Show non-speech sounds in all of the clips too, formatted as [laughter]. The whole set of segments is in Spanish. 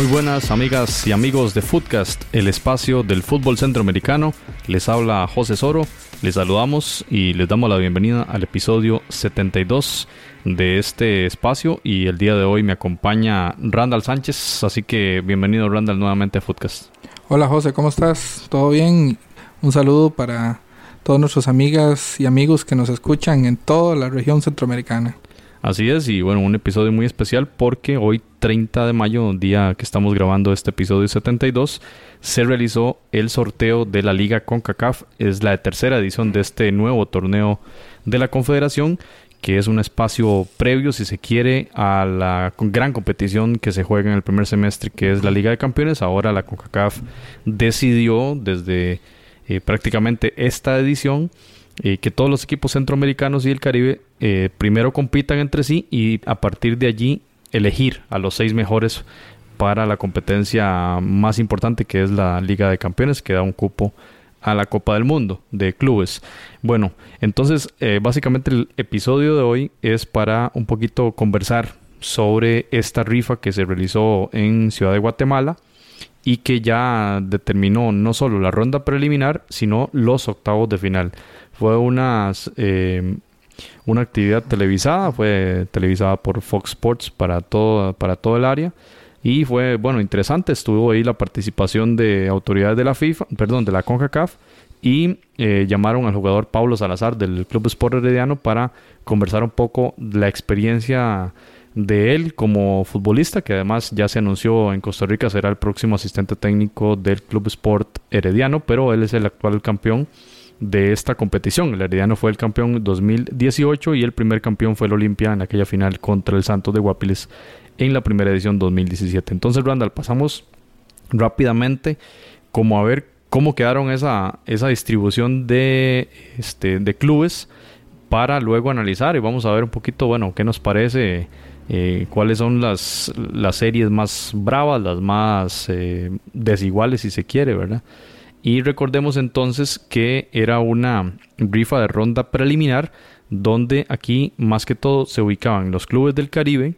Muy buenas amigas y amigos de Footcast, el espacio del fútbol centroamericano. Les habla José Soro, les saludamos y les damos la bienvenida al episodio 72 de este espacio y el día de hoy me acompaña Randall Sánchez, así que bienvenido Randall nuevamente a Footcast. Hola José, ¿cómo estás? ¿Todo bien? Un saludo para todas nuestras amigas y amigos que nos escuchan en toda la región centroamericana. Así es, y bueno, un episodio muy especial porque hoy 30 de mayo, día que estamos grabando este episodio 72, se realizó el sorteo de la Liga CONCACAF. Es la tercera edición de este nuevo torneo de la Confederación, que es un espacio previo, si se quiere, a la gran competición que se juega en el primer semestre, que es la Liga de Campeones. Ahora la CONCACAF decidió desde eh, prácticamente esta edición eh, que todos los equipos centroamericanos y el Caribe eh, primero compitan entre sí y a partir de allí elegir a los seis mejores para la competencia más importante que es la Liga de Campeones que da un cupo a la Copa del Mundo de clubes. Bueno, entonces eh, básicamente el episodio de hoy es para un poquito conversar sobre esta rifa que se realizó en Ciudad de Guatemala y que ya determinó no solo la ronda preliminar, sino los octavos de final. Fue una, eh, una actividad televisada, fue televisada por Fox Sports para todo, para todo el área. Y fue, bueno, interesante. Estuvo ahí la participación de autoridades de la FIFA, perdón, de la CONCACAF. Y eh, llamaron al jugador Pablo Salazar del Club Sport Herediano para conversar un poco la experiencia de él como futbolista, que además ya se anunció en Costa Rica será el próximo asistente técnico del Club Sport Herediano, pero él es el actual campeón de esta competición. El Herediano fue el campeón 2018 y el primer campeón fue el Olimpia en aquella final contra el Santos de Guapiles en la primera edición 2017. Entonces, Randall, pasamos rápidamente como a ver cómo quedaron esa, esa distribución de, este, de clubes para luego analizar y vamos a ver un poquito, bueno, qué nos parece, eh, cuáles son las, las series más bravas, las más eh, desiguales si se quiere, ¿verdad? Y recordemos entonces que era una rifa de ronda preliminar donde aquí más que todo se ubicaban los clubes del Caribe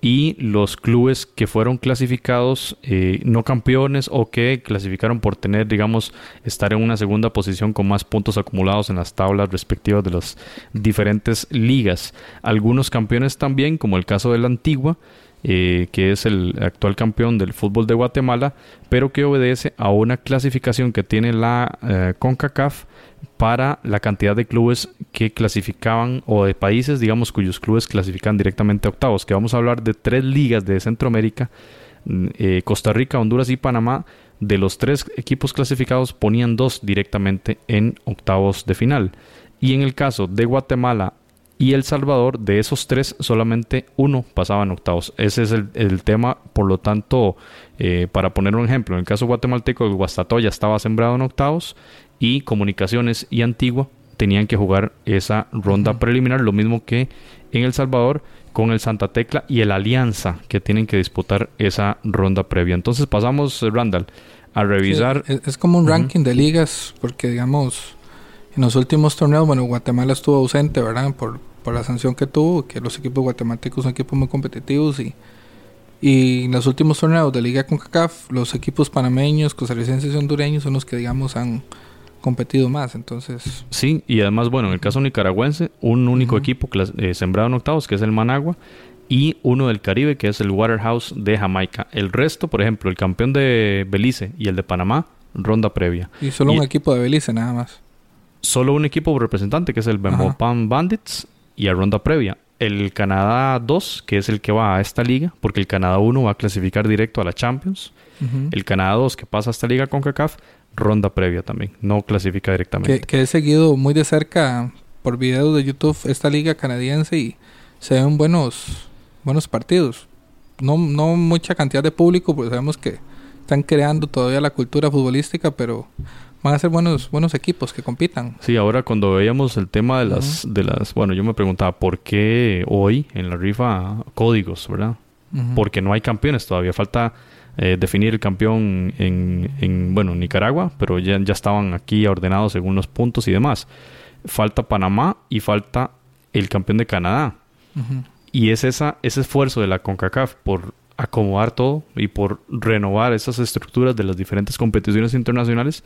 y los clubes que fueron clasificados eh, no campeones o que clasificaron por tener, digamos, estar en una segunda posición con más puntos acumulados en las tablas respectivas de las diferentes ligas. Algunos campeones también, como el caso de la Antigua, eh, que es el actual campeón del fútbol de Guatemala, pero que obedece a una clasificación que tiene la eh, CONCACAF para la cantidad de clubes que clasificaban o de países, digamos, cuyos clubes clasifican directamente a octavos, que vamos a hablar de tres ligas de Centroamérica, mm, eh, Costa Rica, Honduras y Panamá. De los tres equipos clasificados ponían dos directamente en octavos de final. Y en el caso de Guatemala, y El Salvador, de esos tres, solamente uno pasaba en octavos. Ese es el, tema, por lo tanto, eh, para poner un ejemplo, en el caso guatemalteco, el Guastatoya estaba sembrado en octavos y Comunicaciones y Antigua tenían que jugar esa ronda preliminar, lo mismo que en El Salvador con el Santa Tecla y el Alianza, que tienen que disputar esa ronda previa. Entonces pasamos, Randall, a revisar. es, como un ranking de ligas, porque digamos, en los últimos torneos, bueno, Guatemala estuvo ausente, ¿verdad? Por, por la sanción que tuvo, que los equipos guatemaltecos son equipos muy competitivos y, y en los últimos torneos de Liga CONCACAF, los equipos panameños, costarricenses y hondureños son los que, digamos, han competido más, entonces... Sí, y además, bueno, en el caso nicaragüense, un único equipo eh, sembrado en octavos, que es el Managua, y uno del Caribe, que es el Waterhouse de Jamaica. El resto, por ejemplo, el campeón de Belice y el de Panamá, ronda previa. Y solo un equipo de Belice, nada más. Solo un equipo representante, que es el Pan Bandits, y a ronda previa. El Canadá 2, que es el que va a esta liga, porque el Canadá 1 va a clasificar directo a la Champions. El Canadá 2, que pasa a esta liga con CACAF, ronda previa también, no clasifica directamente. Que, he seguido muy de cerca por videos de YouTube esta liga canadiense y se ven buenos, buenos partidos. No, no mucha cantidad de público, porque sabemos que están creando todavía la cultura futbolística, pero van a ser buenos buenos equipos que compitan. Sí, ahora cuando veíamos el tema de las de las, bueno, yo me preguntaba por qué hoy en la rifa códigos, ¿verdad? Porque no hay campeones todavía, falta eh, definir el campeón en, en, bueno, Nicaragua, pero ya, ya estaban aquí ordenados según los puntos y demás. Falta Panamá y falta el campeón de Canadá. Y es esa, ese esfuerzo de la CONCACAF por acomodar todo y por renovar esas estructuras de las diferentes competiciones internacionales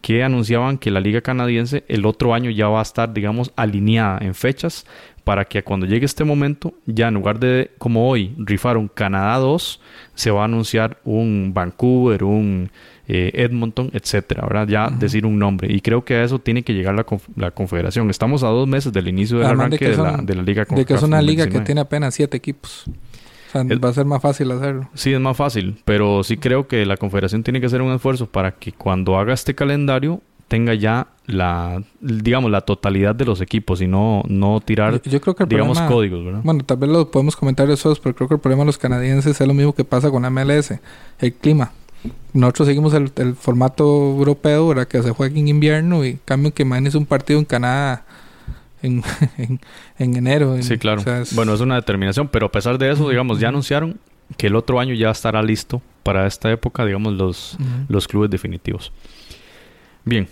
que anunciaban que la liga canadiense el otro año ya va a estar, digamos, alineada en fechas para que cuando llegue este momento, ya en lugar de, como hoy, rifar un Canadá 2, se va a anunciar un Vancouver, un eh, Edmonton, etcétera, ¿verdad? Ya decir un nombre. Y creo que a eso tiene que llegar la, la Confederación. Estamos a dos meses del inicio del arranque de, la, de, la, Liga De que es una liga que tiene apenas siete equipos. O sea, va a ser más fácil hacerlo. Sí, es más fácil, pero sí creo que la Confederación tiene que hacer un esfuerzo para que cuando haga este calendario tenga ya la digamos la totalidad de los equipos y no no tirar yo, creo que digamos códigos ¿verdad? bueno tal vez lo podemos comentar eso pero creo que el problema de los canadienses es lo mismo que pasa con la MLS el clima nosotros seguimos el, formato europeo ¿verdad? que se juega en invierno y cambio que mañana es un partido en Canadá [laughs] en, en, enero. sí, claro. bueno, es una determinación, pero a pesar de eso, digamos, ya anunciaron que el otro año ya estará listo para esta época, digamos, los, los clubes definitivos. Bien,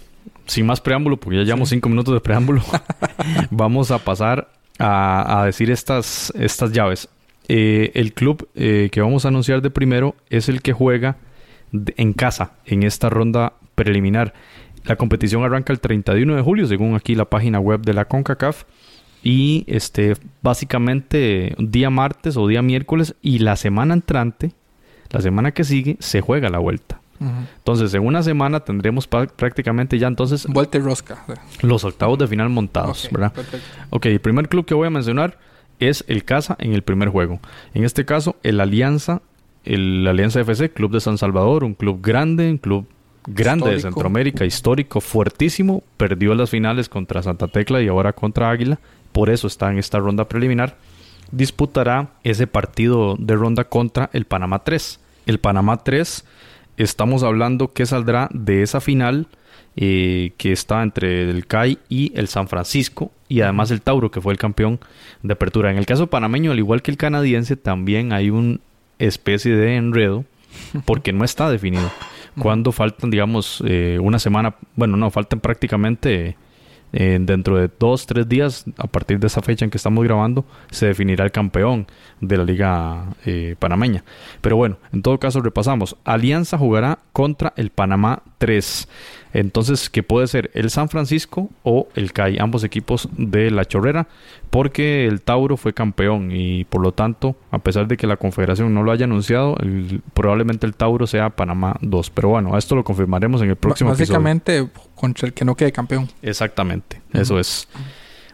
sin más preámbulo, porque ya llevamos cinco minutos de preámbulo, [laughs] vamos a pasar a, decir estas, estas llaves. Eh, el club eh, que vamos a anunciar de primero es el que juega en casa en esta ronda preliminar. La competición arranca el 31 de julio, según aquí la página web de la CONCACAF. Y este, básicamente, día martes o día miércoles y la semana entrante, la semana que sigue, se juega la vuelta. Entonces, en una semana tendremos prácticamente ya entonces... Vuelta y rosca. Los octavos de final montados, ¿verdad? Ok, el primer club que voy a mencionar es el Casa en el primer juego. En este caso, el Alianza, el Alianza FC, Club de San Salvador, un club grande, un club grande de Centroamérica, histórico, fuertísimo, perdió las finales contra Santa Tecla y ahora contra Águila, por eso está en esta ronda preliminar, disputará ese partido de ronda contra el Panamá 3. El Panamá 3, estamos hablando que saldrá de esa final eh, que está entre el CAI y el San Francisco y además el Tauro que fue el campeón de apertura. En el caso panameño, al igual que el canadiense, también hay una especie de enredo porque no está definido cuando faltan, digamos, eh, una semana, bueno, no, faltan prácticamente eh, dentro de dos, tres días, a partir de esa fecha en que estamos grabando, se definirá el campeón de la liga eh, panameña. Pero bueno, en todo caso repasamos. Alianza jugará contra el Panamá 3. Entonces, que puede ser el San Francisco o el CAI, ambos equipos de la Chorrera, porque el Tauro fue campeón y por lo tanto, a pesar de que la Confederación no lo haya anunciado, probablemente el Tauro sea Panamá 2. Pero bueno, esto lo confirmaremos en el próximo Básicamente, contra el que no quede campeón. Exactamente, eso es.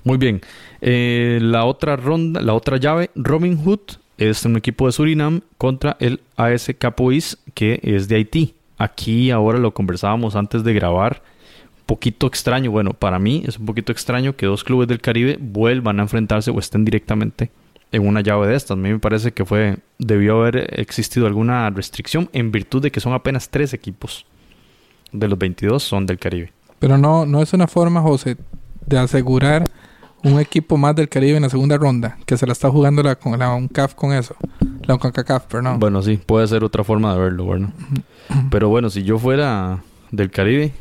Muy bien. Eh, la otra ronda, la otra llave, Robin Hood es un equipo de Surinam contra el AS Capois, que es de Haití. Aquí ahora lo conversábamos antes de grabar. Poquito extraño, bueno, para mí es un poquito extraño que dos clubes del Caribe vuelvan a enfrentarse o estén directamente en una llave de estas. A mí me parece que fue debió haber existido alguna restricción en virtud de que son apenas tres equipos de los 22 son del Caribe. Pero no no es una forma, José, de asegurar un equipo más del Caribe en la segunda ronda, que se la está jugando la, la UNCAF con eso. La UNCAF, pero no. Bueno, sí, puede ser otra forma de verlo, bueno. Pero bueno, si yo fuera del Caribe,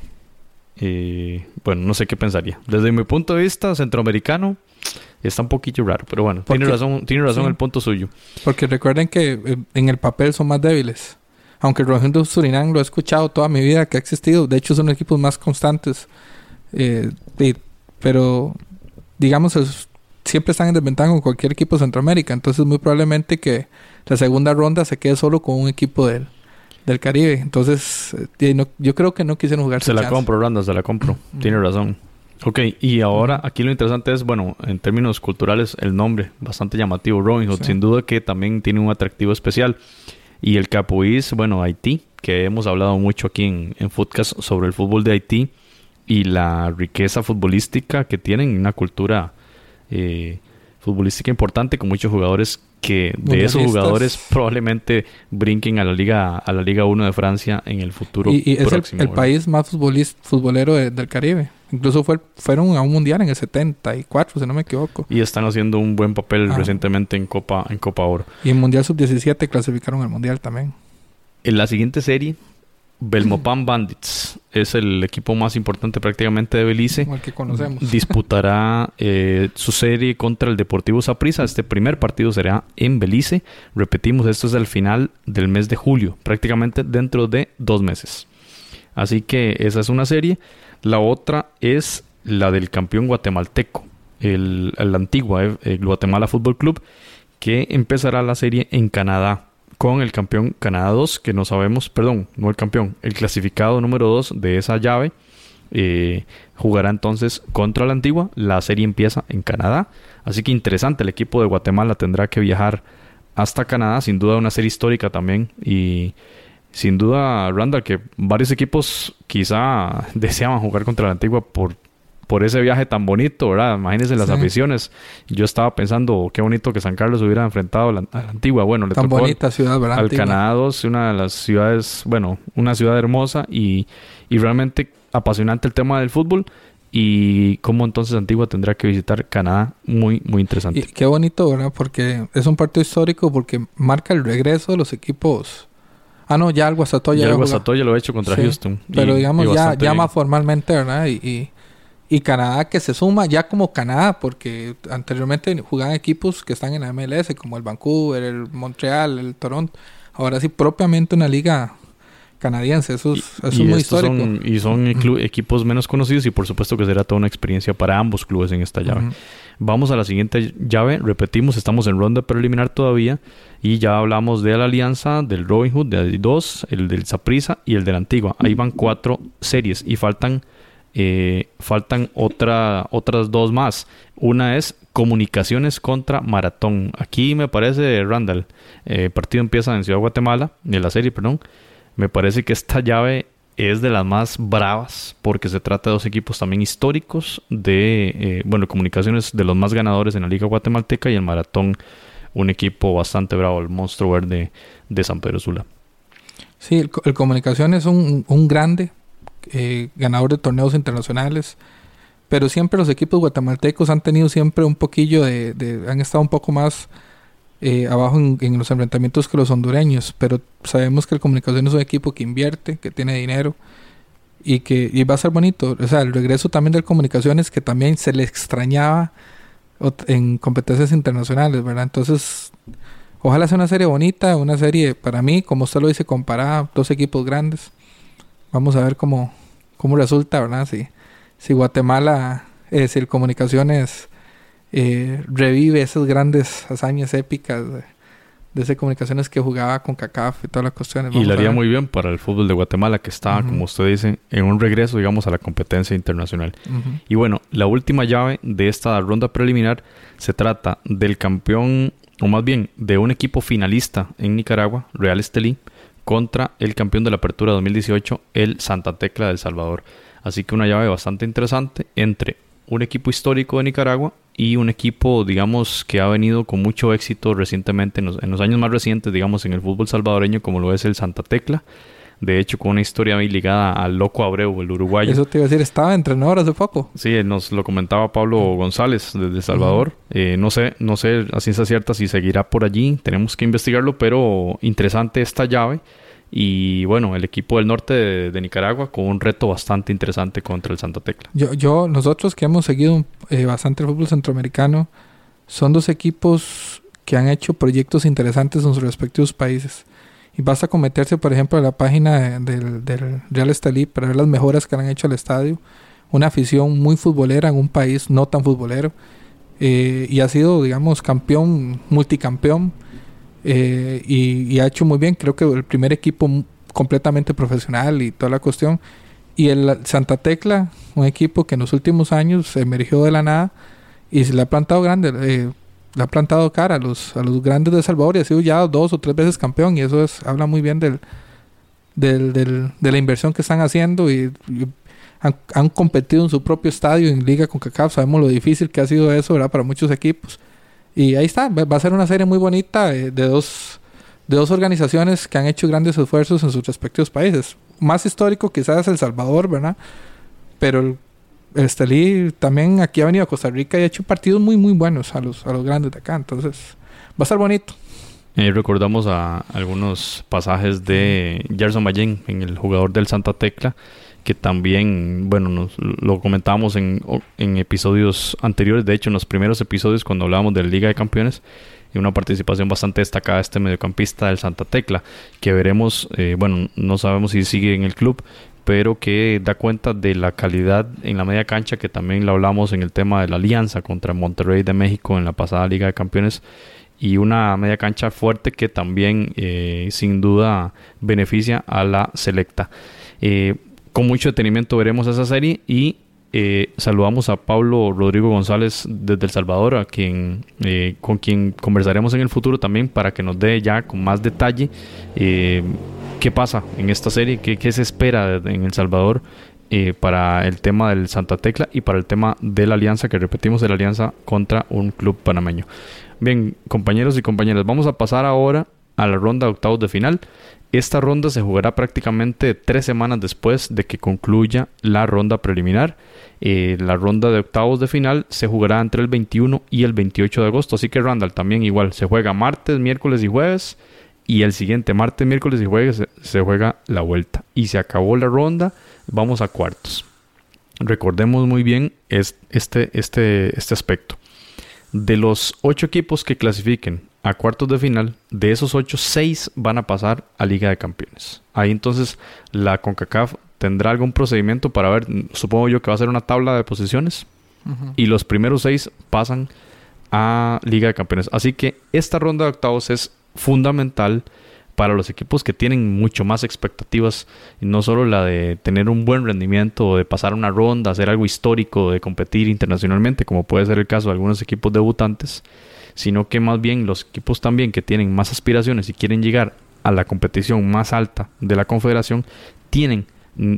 eh, bueno, no sé qué pensaría. Desde mi punto de vista centroamericano, está un poquito raro, pero bueno, tiene razón, tiene razón el punto suyo. Porque recuerden que eh, en el papel son más débiles. Aunque el Rojo Surinam lo he escuchado toda mi vida que ha existido, de hecho son equipos más constantes. Eh, pero digamos, siempre están en desventaja con cualquier equipo de Centroamérica. Entonces, muy probablemente que la segunda ronda se quede solo con un equipo del, del Caribe. Entonces, eh, yo creo que no quisieron jugar. Se la compro, Randa, se la compro. Tiene razón. Ok, y ahora aquí lo interesante es, bueno, en términos culturales, el nombre, bastante llamativo, Robin Hood, sin duda que también tiene un atractivo especial. Y el Capuís, bueno, Haití, que hemos hablado mucho aquí en, en Footcast sobre el fútbol de Haití y la riqueza futbolística que tienen, una cultura eh, futbolística importante con muchos jugadores que de esos jugadores probablemente brinquen a la liga a la liga 1 de Francia en el futuro y, y es el, país más futbolero del Caribe incluso fue, fueron a un mundial en el 74 si no me equivoco y están haciendo un buen papel ah. recientemente en Copa en Copa Oro y en mundial sub 17 clasificaron al mundial también en la siguiente serie Belmopan [clears throat] Bandits es el equipo más importante prácticamente de Belice. Como el que conocemos. [laughs] Disputará eh, su serie contra el Deportivo Saprissa. Este primer partido será en Belice. Repetimos, esto es el final del mes de julio, prácticamente dentro de dos meses. Así que esa es una serie. La otra es la del campeón guatemalteco, el, el Antigua, eh, el Guatemala Fútbol Club, que empezará la serie en Canadá con el campeón Canadá 2, que no sabemos, perdón, no el campeón, el clasificado número 2 de esa llave. Eh, jugará entonces contra la antigua. La serie empieza en Canadá. Así que interesante, el equipo de Guatemala tendrá que viajar hasta Canadá. Sin duda una serie histórica también. Y sin duda, Randall, que varios equipos quizá [laughs] deseaban jugar contra la antigua por por ese viaje tan bonito, ¿verdad? Imagínense las aficiones. Yo estaba pensando, qué bonito que San Carlos hubiera enfrentado a la, antigua. Bueno, le tan bonita ciudad, ¿verdad? Al Canadá 2, una de las ciudades, bueno, una ciudad hermosa y, y realmente apasionante el tema del fútbol y cómo entonces Antigua tendrá que visitar Canadá. Muy, muy interesante. Y qué bonito, ¿verdad? Porque es un partido histórico porque marca el regreso de los equipos. Ah, no, ya el Guasatoya. Ya Guasatoya lo ha hecho contra Houston. Pero digamos, ya, ya más formalmente, ¿verdad? y, y Canadá que se suma ya como Canadá, porque anteriormente jugaban equipos que están en la MLS, como el Vancouver, el Montreal, el Toronto. Ahora sí, propiamente una liga canadiense. Eso es, muy histórico. y son [clears throat] equipos menos conocidos y por supuesto que será toda una experiencia para ambos clubes en esta llave. Vamos a la siguiente llave. Repetimos, estamos en ronda preliminar todavía y ya hablamos de la alianza, del Robin Hood, de dos, el del Saprisa y el de la Antigua. Ahí van cuatro series y faltan eh, faltan otra, otras dos más. Una es comunicaciones contra maratón. Aquí me parece, Randall, el eh, partido empieza en Ciudad Guatemala, de la serie, perdón. Me parece que esta llave es de las más bravas porque se trata de dos equipos también históricos de, eh, bueno, comunicaciones de los más ganadores en la Liga Guatemalteca y el maratón, un equipo bastante bravo, el monstruo verde de San Pedro Sula. Sí, el, el Comunicación es un, un grande eh, ganador de torneos internacionales. Pero siempre los equipos guatemaltecos han tenido siempre un poquillo de... han estado un poco más eh, abajo en, los enfrentamientos que los hondureños. Pero sabemos que el Comunicación es un equipo que invierte, que tiene dinero y que y va a ser bonito. O sea, el regreso también del Comunicaciones que también se le extrañaba en competencias internacionales, ¿verdad? Entonces, ojalá sea una serie bonita, una serie para mí, como usted lo dice, comparada, dos equipos grandes. Vamos a ver cómo, cómo resulta, ¿verdad? Si, si Guatemala, eh, si el Comunicaciones eh, revive esas grandes hazañas épicas de, esas comunicaciones que jugaba con CACAF y todas las cuestiones. y le haría muy bien para el fútbol de Guatemala, que está, como usted dice, en un regreso, digamos, a la competencia internacional. Y bueno, la última llave de esta ronda preliminar se trata del campeón, o más bien, de un equipo finalista en Nicaragua, Real Estelí, contra el campeón de la Apertura 2018, el Santa Tecla del Salvador. Así que una llave bastante interesante entre un equipo histórico de Nicaragua y un equipo, digamos, que ha venido con mucho éxito recientemente, en los, años más recientes, digamos, en el fútbol salvadoreño, como lo es el Santa Tecla. De hecho, con una historia muy ligada al Loco Abreu, el uruguayo. Eso te iba a decir, estaba entrenador hace poco. Sí, nos lo comentaba Pablo González desde El Salvador. Eh, no sé, no sé a ciencia cierta si seguirá por allí, tenemos que investigarlo, pero interesante esta llave. Y bueno, el equipo del norte de, Nicaragua con un reto bastante interesante contra el Santa Tecla. Yo, yo nosotros que hemos seguido eh, bastante el fútbol centroamericano, son dos equipos que han hecho proyectos interesantes en sus respectivos países. Y basta con meterse, por ejemplo, a la página del, del Real Estelí para ver las mejoras que han hecho al estadio. Una afición muy futbolera en un país no tan futbolero. Eh, y ha sido, digamos, campeón, multicampeón. Eh, y, ha hecho muy bien. Creo que el primer equipo completamente profesional y toda la cuestión. Y el Santa Tecla, un equipo que en los últimos años emergió de la nada y se le ha plantado grande. Eh, le ha plantado cara a los, a los grandes de Salvador y ha sido ya dos o tres veces campeón y eso es habla muy bien del, del, del de la inversión que están haciendo y, han, competido en su propio estadio en liga con CACAF sabemos lo difícil que ha sido eso ¿verdad? para muchos equipos y ahí está va a ser una serie muy bonita eh, de dos de dos organizaciones que han hecho grandes esfuerzos en sus respectivos países más histórico quizás El Salvador verdad pero el Estelí también aquí ha venido a Costa Rica y ha hecho partidos muy, muy buenos a los, a los grandes de acá. Entonces, va a estar bonito. Eh, recordamos algunos pasajes de Gerson Ballén en el jugador del Santa Tecla, que también, bueno, nos, lo comentábamos en, en, episodios anteriores, de hecho en los primeros episodios cuando hablábamos de la Liga de Campeones, y una participación bastante destacada de este mediocampista del Santa Tecla, que veremos, eh, bueno, no sabemos si sigue en el club, pero que da cuenta de la calidad en la media cancha, que también lo hablamos en el tema de la alianza contra Monterrey de México en la pasada Liga de Campeones, y una media cancha fuerte que también eh, sin duda beneficia a la selecta. Eh, con mucho detenimiento veremos esa serie y eh, saludamos a Pablo Rodrigo González desde El Salvador, a quien, eh, con quien conversaremos en el futuro también para que nos dé ya con más detalle eh, qué pasa en esta serie, qué, qué se espera en El Salvador para el tema del Santa Tecla y para el tema de la alianza, que repetimos, de la alianza contra un club panameño. Bien, compañeros y compañeras, vamos a pasar ahora a la ronda de octavos de final. Esta ronda se jugará prácticamente tres semanas después de que concluya la ronda preliminar. Eh, la ronda de octavos de final se jugará entre el 21 y el 28 de agosto. Así que Randall también igual se juega martes, miércoles y jueves. Y el siguiente martes, miércoles y jueves se, juega la vuelta. Y se acabó la ronda. Vamos a cuartos. Recordemos muy bien este, este, este aspecto. De los ocho equipos que clasifiquen a cuartos de final, de esos ocho, seis van a pasar a Liga de Campeones. Ahí entonces la CONCACAF tendrá algún procedimiento para ver, supongo yo que va a ser una tabla de posiciones y los primeros seis pasan a Liga de Campeones. Así que esta ronda de octavos es fundamental para los equipos que tienen mucho más expectativas, y no solo la de tener un buen rendimiento, de pasar una ronda, hacer algo histórico, de competir internacionalmente, como puede ser el caso de algunos equipos debutantes, sino que más bien los equipos también que tienen más aspiraciones y quieren llegar a la competición más alta de la confederación, tienen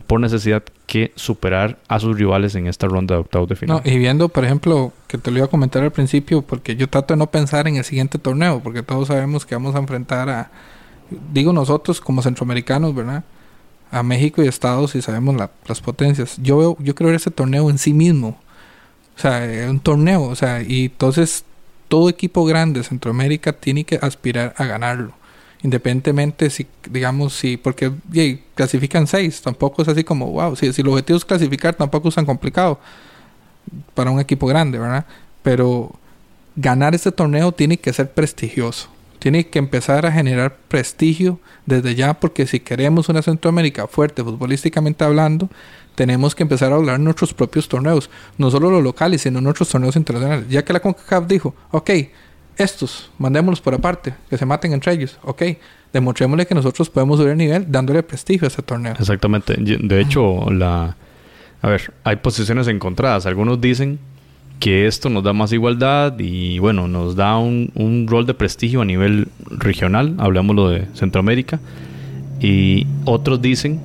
por necesidad que superar a sus rivales en esta ronda de octavos de final. y viendo, por ejemplo, que te lo iba a comentar al principio, porque yo trato de no pensar en el siguiente torneo, porque todos sabemos que vamos a enfrentar a, digo nosotros como centroamericanos, ¿verdad? A México y Estados y sabemos las potencias. Yo veo, yo creo ver ese torneo en sí mismo. O sea, un torneo, o sea, y entonces todo equipo grande de Centroamérica tiene que aspirar a ganarlo. Independientemente si, digamos, si, porque clasifican seis, tampoco es así como, wow, si, si el objetivo es clasificar, tampoco es tan complicado para un equipo grande, ¿verdad? Pero ganar este torneo tiene que ser prestigioso. Tiene que empezar a generar prestigio desde ya, porque si queremos una Centroamérica fuerte futbolísticamente hablando, tenemos que empezar a hablar nuestros propios torneos, no solo los locales, sino nuestros torneos internacionales. Ya que la CONCACAF dijo, ok, estos, mandémoslos por aparte, que se maten entre ellos, ok, demostrémosle que nosotros podemos subir el nivel dándole prestigio a ese torneo. Exactamente, de hecho. A ver, hay posiciones encontradas. Algunos dicen que esto nos da más igualdad y bueno, nos da un, un rol de prestigio a nivel regional, hablemoslo de Centroamérica. Y otros dicen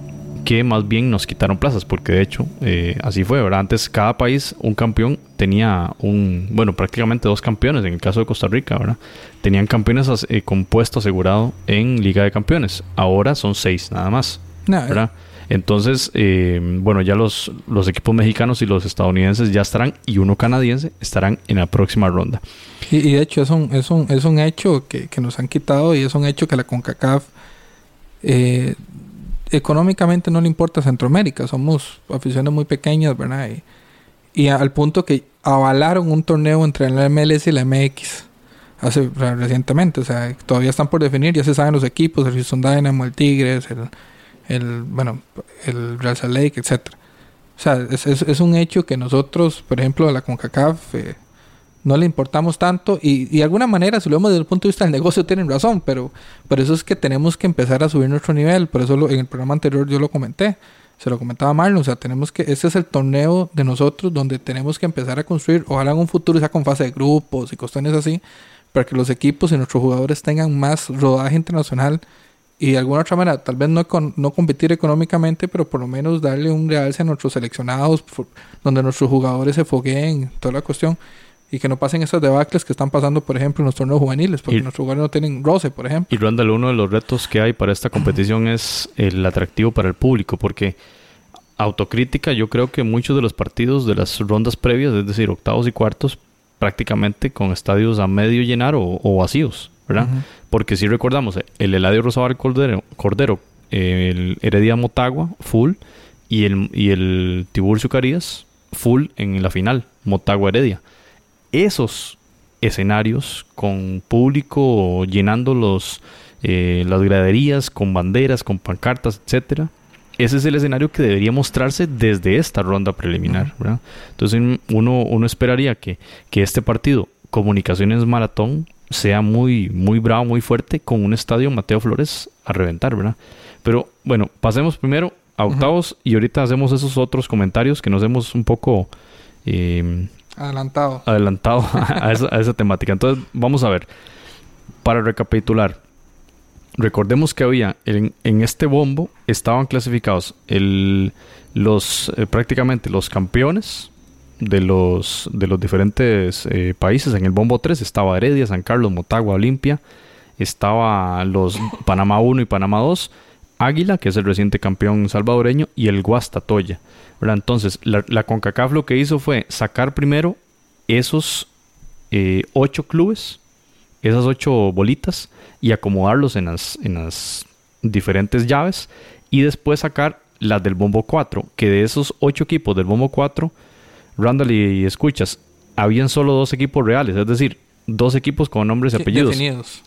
que más bien nos quitaron plazas, porque de hecho eh, así fue, ¿verdad? Antes cada país, un campeón, tenía un, bueno, prácticamente dos campeones, en el caso de Costa Rica, ¿verdad? Tenían campeones eh, con puesto asegurado en Liga de Campeones, ahora son seis nada más, ¿verdad? Entonces, eh, bueno, ya los, los equipos mexicanos y los estadounidenses ya estarán y uno canadiense estarán en la próxima ronda. Y, de hecho es un, es un, es un hecho que, que, nos han quitado y es un hecho que la CONCACAF eh, económicamente no le importa a Centroamérica, somos aficiones muy pequeñas, ¿verdad? Y, al punto que avalaron un torneo entre la MLS y la MX hace recientemente, o sea, todavía están por definir, ya se saben los equipos, el Houston Dynamo, el Tigres, el, el bueno, el Real Salt Lake, etcétera. O sea, es, es, un hecho que nosotros, por ejemplo, la CONCACAF eh, no le importamos tanto y, de alguna manera, si lo vemos desde el punto de vista del negocio, tienen razón, pero por eso es que tenemos que empezar a subir nuestro nivel, por eso en el programa anterior yo lo comenté, se lo comentaba Marlon, o sea, tenemos que, este es el torneo de nosotros donde tenemos que empezar a construir, ojalá en un futuro sea con fase de grupos y cuestiones así, para que los equipos y nuestros jugadores tengan más rodaje internacional y de alguna otra manera, tal vez no, no competir económicamente, pero por lo menos darle un realce a nuestros seleccionados, donde nuestros jugadores se fogueen, toda la cuestión y que no pasen esas debacles que están pasando, por ejemplo, en los torneos juveniles, porque nuestros jugadores no tienen roce, por ejemplo. Y Randall, uno de los retos que hay para esta competición es el atractivo para el público, porque autocrítica, yo creo que muchos de los partidos de las rondas previas, es decir, octavos y cuartos, prácticamente con estadios a medio llenar o, vacíos, ¿verdad? Porque si recordamos, el Eladio Rosabal Cordero, Cordero el Heredia Motagua, full, y el, y el Tiburcio Carías, full en la final, Motagua Heredia. Esos escenarios con público llenando los, eh, las graderías, con banderas, con pancartas, etcétera. Ese es el escenario que debería mostrarse desde esta ronda preliminar. Entonces uno, uno esperaría que, que este partido, Comunicaciones Maratón, sea muy, muy bravo, muy fuerte, con un estadio Mateo Flores a reventar, ¿verdad? Pero bueno, pasemos primero a octavos y ahorita hacemos esos otros comentarios que nos hemos un poco eh, adelantado, adelantado [laughs] a, esa, temática. Entonces, vamos a ver. Para recapitular, recordemos que había en, este bombo estaban clasificados el, los eh, prácticamente los campeones de los de los diferentes eh, países. En el bombo 3 estaba Heredia, San Carlos, Motagua, Olimpia. Estaba los [laughs] Panamá 1 y Panamá 2 Águila, que es el reciente campeón salvadoreño, y el Guastatoya. Entonces, la, CONCACAF lo que hizo fue sacar primero esos eh, ocho clubes, esas ocho bolitas, y acomodarlos en las, en las diferentes llaves, y después sacar las del Bombo 4, que de esos ocho equipos del Bombo 4, Randall y escuchas, habían solo dos equipos reales, es decir, dos equipos con nombres y apellidos.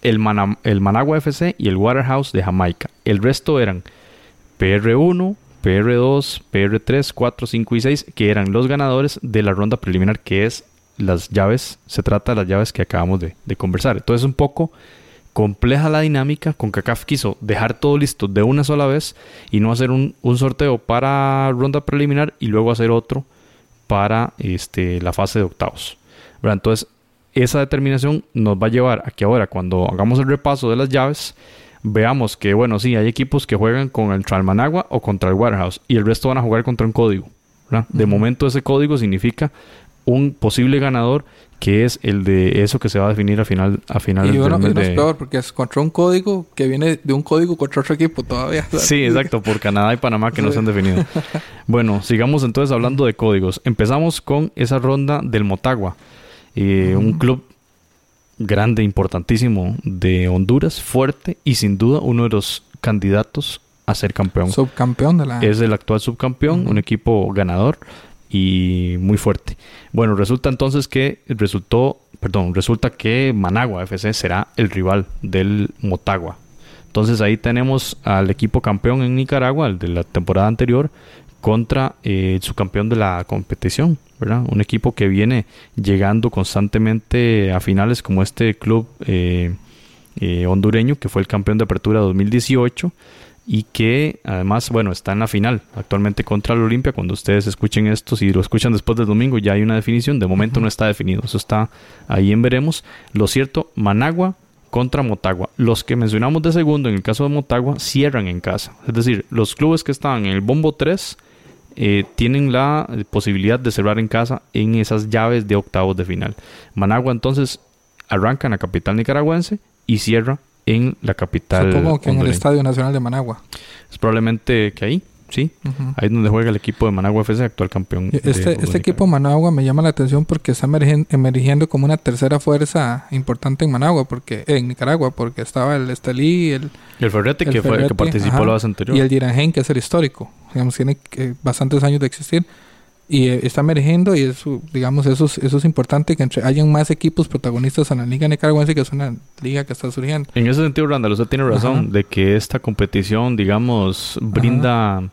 El, el Managua FC y el Waterhouse de Jamaica. El resto eran PR1, PR2, PR3, 4, 5 y 6, que eran los ganadores de la ronda preliminar, que es las llaves, se trata de las llaves que acabamos de, conversar. Entonces un poco compleja la dinámica, con CACAF quiso dejar todo listo de una sola vez y no hacer un, un sorteo para ronda preliminar y luego hacer otro para este, la fase de octavos. Entonces esa determinación nos va a llevar a que ahora cuando hagamos el repaso de las llaves, veamos que, bueno, sí, hay equipos que juegan con el Tralmanagua o contra el Warehouse y el resto van a jugar contra un código. De momento ese código significa un posible ganador que es el de eso que se va a definir a final a finales y bueno, del mes es peor porque es contra un código que viene de un código contra otro equipo todavía. [laughs] Sí, exacto, por Canadá y Panamá que no se han definido. [laughs] bueno, sigamos entonces hablando de códigos. Empezamos con esa ronda del Motagua. Eh, un club grande, importantísimo de Honduras, fuerte y sin duda uno de los candidatos a ser campeón. Subcampeón de la... Es el actual subcampeón, un equipo ganador y muy fuerte. Bueno, resulta entonces que resultó, perdón, resulta que Managua FC será el rival del Motagua. Entonces ahí tenemos al equipo campeón en Nicaragua, el de la temporada anterior, contra eh, su campeón de la competición, ¿verdad? Un equipo que viene llegando constantemente a finales como este club eh, eh, hondureño que fue el campeón de apertura 2018 y que además, bueno, está en la final actualmente contra el Olimpia. Cuando ustedes escuchen esto, si lo escuchan después del domingo, ya hay una definición. De momento no está definido, eso está ahí en veremos. Lo cierto, Managua contra Motagua. Los que mencionamos de segundo, en el caso de Motagua, cierran en casa. Es decir, los clubes que estaban en el bombo 3 eh, tienen la posibilidad de cerrar en casa en esas llaves de octavos de final. Managua entonces arranca en la capital nicaragüense y cierra en la capital. Supongo que en el Estadio Nacional de Managua. Es probablemente que ahí. Sí, ahí es donde juega el equipo de Managua FC, actual campeón. Este, este equipo Managua me llama la atención porque está emergiendo como una tercera fuerza importante en Managua, porque en Nicaragua, porque estaba el Estelí, el... El Ferrete, que, fue, que participó la vez anterior. Y el Diragen, que es el histórico. Digamos, tiene eh, bastantes años de existir y eh, está emergiendo y eso, digamos, eso es, eso es importante que entre, hayan más equipos protagonistas en la liga nicaragüense que es una liga que está surgiendo. En ese sentido, Randall, usted tiene razón de que esta competición, digamos, brinda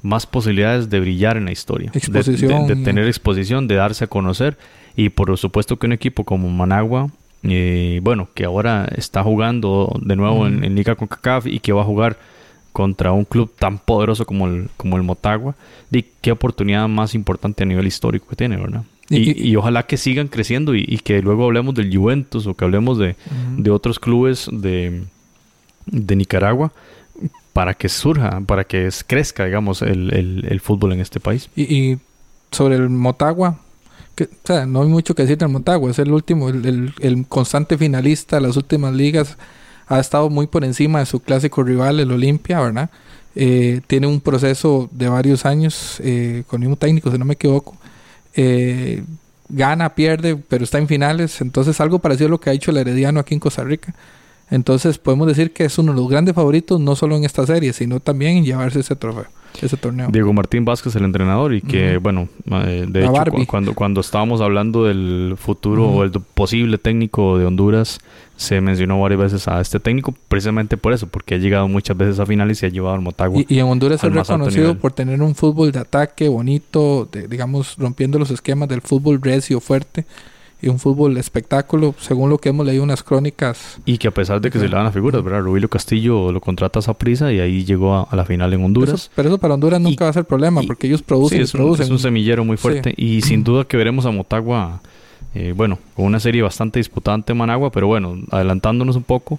más posibilidades de brillar en la historia, exposición, de, tener exposición, de darse a conocer. Y por supuesto que un equipo como Managua, eh, bueno, que ahora está jugando de nuevo en, en Liga CONCACAF y que va a jugar contra un club tan poderoso como el, como el Motagua, de qué oportunidad más importante a nivel histórico que tiene, ¿verdad? Y, ojalá que sigan creciendo y, que luego hablemos del Juventus o que hablemos de, otros clubes de, de, Nicaragua para que surja, para que crezca, digamos, el, fútbol en este país. Y, sobre el Motagua, que, o sea, no hay mucho que decir del Motagua, es el último, el, el constante finalista de las últimas ligas ha estado muy por encima de su clásico rival, el Olimpia, ¿verdad? Eh, tiene un proceso de varios años eh, con el mismo técnico, si no me equivoco. Eh, gana, pierde, pero está en finales. Entonces, algo parecido a lo que ha hecho el Herediano aquí en Costa Rica. Entonces podemos decir que es uno de los grandes favoritos, no solo en esta serie, sino también en llevarse ese trofeo, ese torneo. Diego Martín Vázquez, el entrenador, y que, bueno, eh, de hecho, cuando, cuando estábamos hablando del futuro o el posible técnico de Honduras, se mencionó varias veces a este técnico precisamente por eso, porque ha llegado muchas veces a finales y ha llevado al Motagua. Y, en Honduras es reconocido por tener un fútbol de ataque bonito, digamos, rompiendo los esquemas del fútbol recio fuerte y un fútbol espectáculo, según lo que hemos leído unas crónicas. Y que a pesar de que se le dan las figuras, ¿verdad? Rubilio Castillo lo contrata a prisa y ahí llegó a, la final en Honduras. pero eso para Honduras nunca va a ser problema, porque ellos producen. Sí, es, producen. Un, es un semillero muy fuerte y [clears throat] sin duda que veremos a Motagua eh, bueno, con una serie bastante disputada ante Managua, pero bueno, adelantándonos un poco,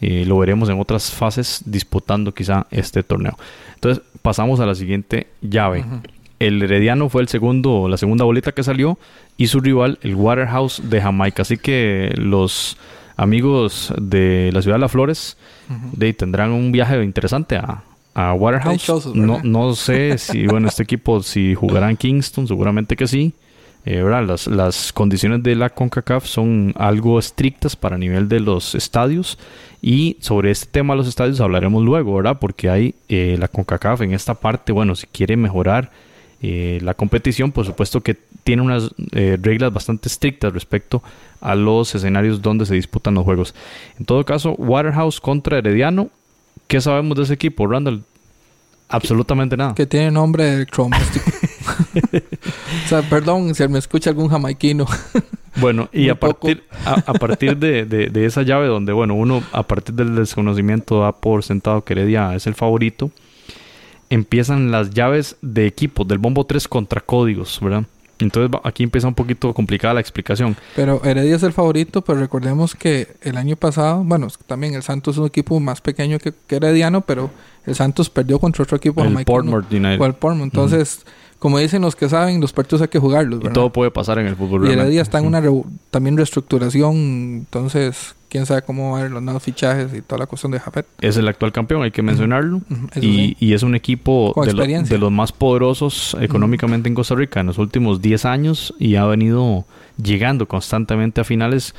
eh, lo veremos en otras fases disputando quizá este torneo. Entonces, pasamos a la siguiente llave. El Herediano fue el segundo, la segunda bolita que salió y su rival, el Waterhouse de Jamaica. Así que los amigos de la ciudad de Las Flores tendrán un viaje interesante a, Waterhouse. no, no sé si, bueno, este equipo, si jugará en Kingston, seguramente que sí. Eh, las, las, condiciones de la CONCACAF son algo estrictas para nivel de los estadios y sobre este tema de los estadios hablaremos luego, ¿verdad? Porque hay eh, la CONCACAF en esta parte, bueno, si quiere mejorar eh, la competición, por supuesto que tiene unas reglas bastante estrictas respecto a los escenarios donde se disputan los juegos. En todo caso, Waterhouse contra Herediano, ¿qué sabemos de ese equipo, Randall? Absolutamente nada. Que tiene nombre de electrodoméstico. [laughs] o sea, perdón si me escucha algún jamaiquino. bueno, y a partir, a, partir de, de, esa llave donde, bueno, uno a partir del desconocimiento da por sentado que Heredia es el favorito, empiezan las llaves de equipos del Bombo 3 contra códigos, ¿verdad? Entonces aquí empieza un poquito complicada la explicación. Pero Heredia es el favorito, pero recordemos que el año pasado, bueno, también el Santos es un equipo más pequeño que, Herediano, pero el Santos perdió contra otro equipo. El Portmore United. O el Portmore. Entonces, como dicen los que saben, los partidos hay que jugarlos. Y todo puede pasar en el fútbol. Y Heredia está en una también reestructuración, entonces quién sabe cómo van los nuevos fichajes y toda la cuestión de Jafet. Es el actual campeón, hay que mencionarlo. y, es un equipo de, de, los más poderosos económicamente en Costa Rica en los últimos 10 años y ha venido llegando constantemente a finales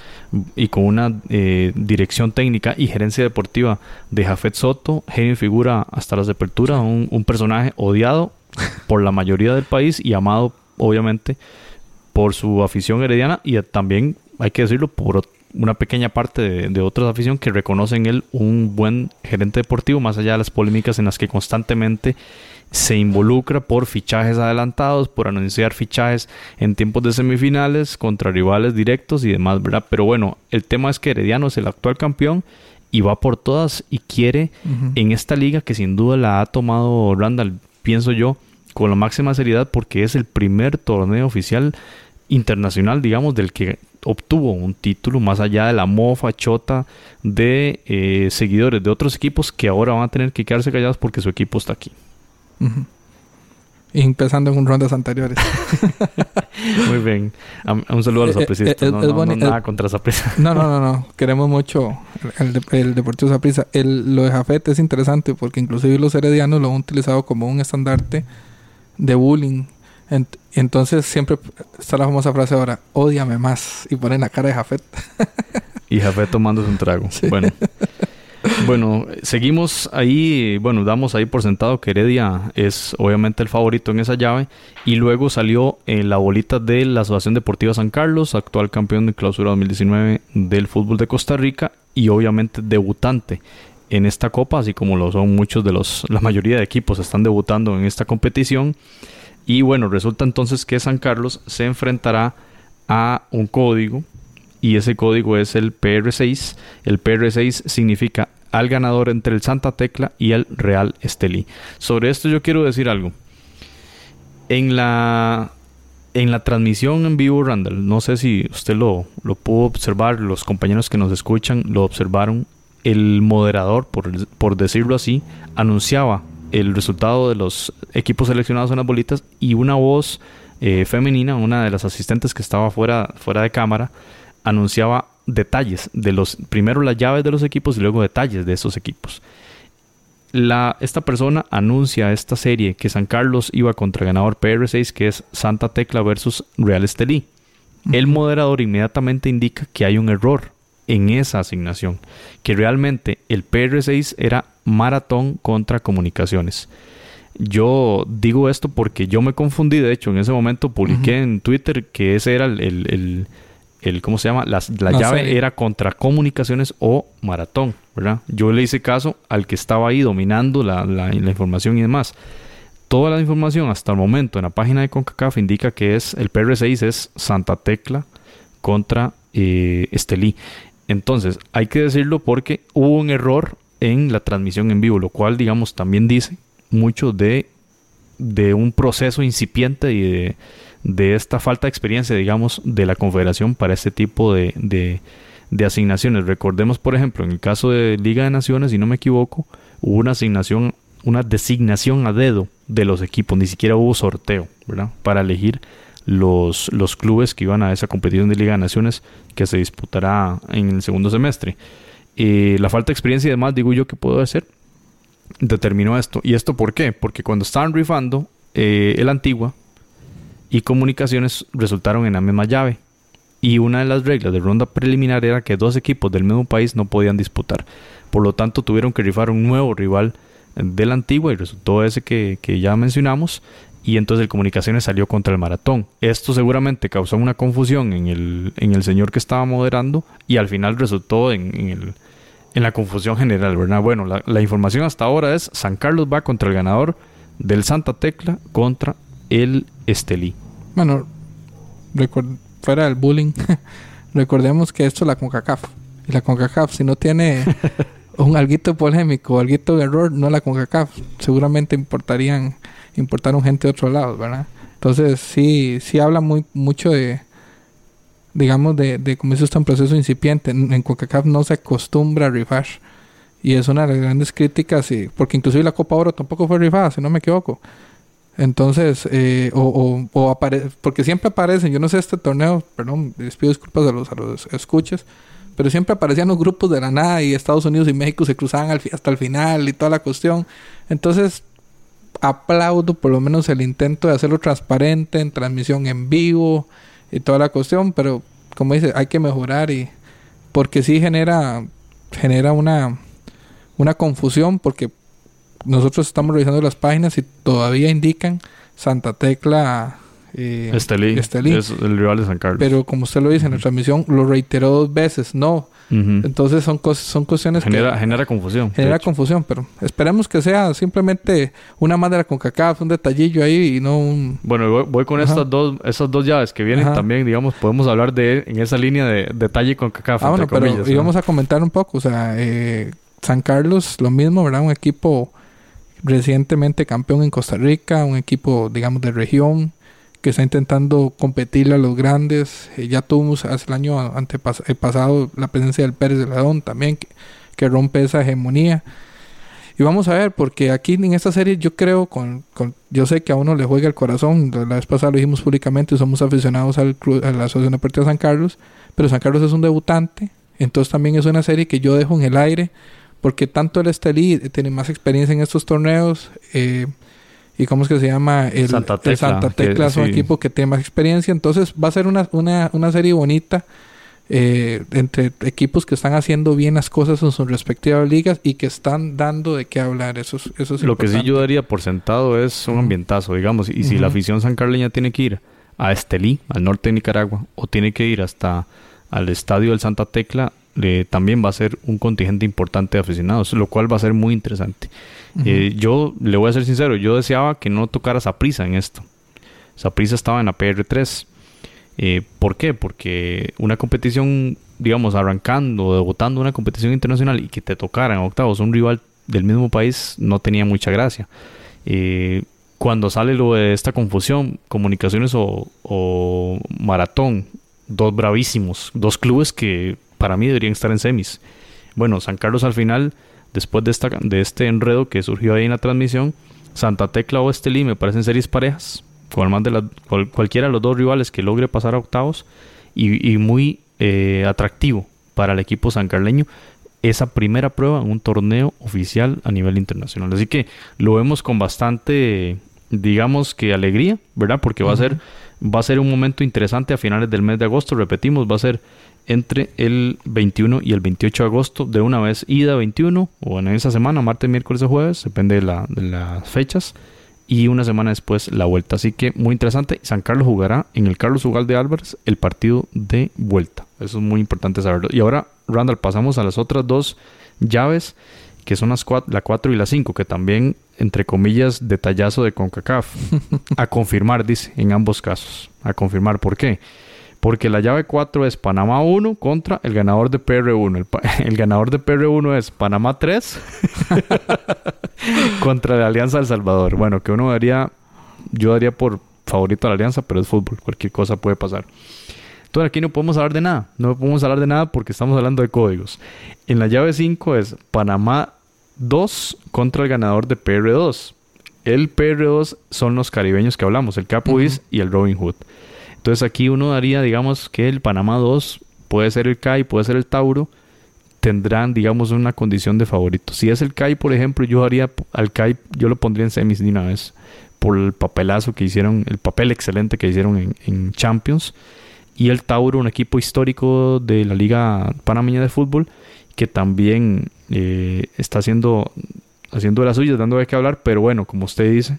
y con una eh, dirección técnica y gerencia deportiva de Jafet Soto, genio figura hasta las de apertura, un, un personaje odiado por la mayoría del país y amado, obviamente, por su afición herediana y también, hay que decirlo, por una pequeña parte de, de otras afición que reconocen él un buen gerente deportivo, más allá de las polémicas en las que constantemente se involucra por fichajes adelantados, por anunciar fichajes en tiempos de semifinales contra rivales directos y demás, ¿verdad? Pero bueno, el tema es que Herediano es el actual campeón y va por todas y quiere en esta liga que sin duda la ha tomado Randall pienso yo, con la máxima seriedad porque es el primer torneo oficial internacional, digamos, del que obtuvo un título más allá de la mofa chota de eh, seguidores de otros equipos que ahora van a tener que quedarse callados porque su equipo está aquí. Empezando en rondas anteriores. [laughs] Muy bien. Un saludo a los apresistas. Eh, eh, no, nada contra Saprisa. No, no, no, no. Queremos mucho el, el Deportivo Saprisa. Lo de Jafet es interesante porque inclusive los heredianos lo han utilizado como un estandarte de bullying. entonces siempre está la famosa frase ahora, odiame más. Y ponen la cara de Jafet. y Jafet tomándose un trago. [laughs] Bueno. Bueno, seguimos ahí, bueno, damos ahí por sentado que Heredia es obviamente el favorito en esa llave y luego salió en la bolita de la Asociación Deportiva San Carlos, actual campeón de clausura 2019 del fútbol de Costa Rica y obviamente debutante en esta copa, así como lo son muchos de los, la mayoría de equipos están debutando en esta competición. Y bueno, resulta entonces que San Carlos se enfrentará a un código y ese código es el PR6. El PR6 significa al ganador entre el Santa Tecla y el Real Estelí. Sobre esto yo quiero decir algo. En la, en la transmisión en vivo, Randall, no sé si usted lo, lo pudo observar, los compañeros que nos escuchan lo observaron. El moderador, por, por decirlo así, anunciaba el resultado de los equipos seleccionados en las bolitas y una voz eh, femenina, una de las asistentes que estaba fuera, fuera de cámara, anunciaba detalles de los, primero las llaves de los equipos y luego detalles de esos equipos. La, esta persona anuncia esta serie que San Carlos iba contra ganador PR6 que es Santa Tecla versus Real Estelí. El moderador inmediatamente indica que hay un error en esa asignación, que realmente el PR6 era maratón contra comunicaciones. Yo digo esto porque yo me confundí, de hecho, en ese momento publiqué en Twitter que ese era el, el, ¿cómo se llama? La, llave era contra comunicaciones o maratón, ¿verdad? Yo le hice caso al que estaba ahí dominando la, la, la información y demás. Toda la información hasta el momento en la página de CONCACAF indica que es el PR6 es Santa Tecla contra eh, Estelí. Entonces, hay que decirlo porque hubo un error en la transmisión en vivo, lo cual, digamos, también dice mucho de, de un proceso incipiente y de, esta falta de experiencia, digamos, de la Confederación para este tipo de, de, asignaciones. Recordemos, por ejemplo, en el caso de Liga de Naciones, si no me equivoco, hubo una asignación, una designación a dedo de los equipos, ni siquiera hubo sorteo, ¿verdad? Para elegir los, los clubes que iban a esa competición de Liga de Naciones que se disputará en el segundo semestre. Eh, la falta de experiencia y demás, digo yo, que puedo hacer, determinó esto. ¿Y esto por qué? Porque cuando estaban rifando, eh, el Antigua y Comunicaciones resultaron en la misma llave. Y una de las reglas de ronda preliminar era que dos equipos del mismo país no podían disputar. Por lo tanto, tuvieron que rifar un nuevo rival de la Antigua y resultó ese que, que ya mencionamos y entonces el Comunicaciones salió contra el maratón. Esto seguramente causó una confusión en el, en el señor que estaba moderando y al final resultó en, en la confusión general. Bueno, la, información hasta ahora es San Carlos va contra el ganador del Santa Tecla contra el Estelí. Bueno, fuera del bullying, [laughs] recordemos que esto es la CONCACAF. Y la CONCACAF, si no tiene [laughs] un alguito polémico, alguito de error, no la CONCACAF. Seguramente importarían importaron gente de otro lado, ¿verdad? Entonces sí, sí habla muy mucho de, digamos, de, de cómo eso está en proceso incipiente. En, en CONCACAF no se acostumbra a rifar. Y es una de las grandes críticas, y, porque inclusive la Copa Oro tampoco fue rifada, si no me equivoco. Entonces, eh, o, o, o porque siempre aparecen, yo no sé este torneo, perdón, les pido disculpas a los, a los escuches, pero siempre aparecían los grupos de la nada y Estados Unidos y México se cruzaban hasta el final y toda la cuestión. Entonces, aplaudo por lo menos el intento de hacerlo transparente en transmisión en vivo y toda la cuestión, pero como dice, hay que mejorar y porque sí genera genera una una confusión porque nosotros estamos revisando las páginas y todavía indican Santa Tecla eh, Estelí, es el rival de San Carlos. Pero como usted lo dice en la transmisión, lo reiteró dos veces, no. Entonces son, son cuestiones genera, que... Genera confusión. Genera confusión, pero esperemos que sea simplemente una madera con CONCACAF, un detallillo ahí y no un... Bueno, voy, con estas dos, esas dos llaves que vienen también, digamos, podemos hablar de en esa línea de detalle con CONCACAF. Ah, bueno, pero íbamos a comentar un poco, o sea, eh, San Carlos, lo mismo, ¿verdad? Un equipo recientemente campeón en Costa Rica, un equipo, digamos, de región que está intentando competirle a los grandes. Eh, ya tuvimos hace el año antepasado eh, pasado la presencia del Pérez de Ladón también, que, rompe esa hegemonía. Y vamos a ver, porque aquí en esta serie yo creo, con, yo sé que a uno le juega el corazón, la vez pasada lo dijimos públicamente, somos aficionados al a la Asociación Deportiva San Carlos, pero San Carlos es un debutante, entonces también es una serie que yo dejo en el aire, porque tanto el Estelí tiene más experiencia en estos torneos, eh, y cómo es que se llama el Santa Tecla, es un equipo que tiene más experiencia. Entonces va a ser una, una, una serie bonita eh, entre equipos que están haciendo bien las cosas en sus respectivas ligas y que están dando de qué hablar. Eso, eso es lo que sí yo daría por sentado es un ambientazo digamos y si la afición sancarleña tiene que ir a Estelí al norte de Nicaragua o tiene que ir hasta al estadio del Santa Tecla también va a ser un contingente importante de aficionados lo cual va a ser muy interesante eh, yo le voy a ser sincero, yo deseaba que no tocara prisa en esto. prisa estaba en la PR3. Eh, ¿Por qué? Porque una competición, digamos, arrancando, debutando una competición internacional y que te tocaran octavos un rival del mismo país no tenía mucha gracia. Eh, cuando sale lo de esta confusión, comunicaciones o, o, maratón, dos bravísimos, dos clubes que para mí deberían estar en semis. Bueno, San Carlos al final después de, esta, de este enredo que surgió ahí en la transmisión, Santa Tecla o Estelí me parecen series parejas, con más de cualquiera de los dos rivales que logre pasar a octavos y, muy eh, atractivo para el equipo sancarleño esa primera prueba en un torneo oficial a nivel internacional. Así que lo vemos con bastante, digamos que alegría, ¿verdad? Porque va a ser Va a ser un momento interesante a finales del mes de agosto, repetimos, va a ser entre el 21 y el 28 de agosto, de una vez ida 21, o en esa semana, martes, miércoles o jueves, depende de, la, las fechas, y una semana después la vuelta. Así que muy interesante. San Carlos jugará en el Carlos de Álvarez el partido de vuelta. Eso es muy importante saberlo. Y ahora, Randall, pasamos a las otras dos llaves, que son las la 4 y la 5, que también, entre comillas, detallazo de CONCACAF. [laughs] a confirmar, dice, en ambos casos. A confirmar. ¿Por qué? Porque la llave 4 es Panamá 1 contra el ganador de PR1. [laughs] El, ganador de PR1 es Panamá 3 [laughs] contra la Alianza del Salvador. Bueno, que uno daría, yo daría por favorito a la Alianza, pero es fútbol, cualquier cosa puede pasar. Entonces aquí no podemos hablar de nada, no podemos hablar de nada porque estamos hablando de códigos. En la llave 5 es Panamá 2 contra el ganador de PR2. El PR2 son los caribeños que hablamos, el Capuis y el Robin Hood. Entonces aquí uno daría, digamos, que el Panamá 2 puede ser el CAI, puede ser el Tauro, tendrán, digamos, una condición de favorito. Si es el CAI, por ejemplo, yo haría al CAI, yo lo pondría en semis de una vez, por el papelazo que hicieron, el papel excelente que hicieron en, Champions. Y el Tauro, un equipo histórico de la Liga Panameña de Fútbol, que también eh, está haciendo, haciendo las suyas, dando de qué hablar, pero bueno, como usted dice,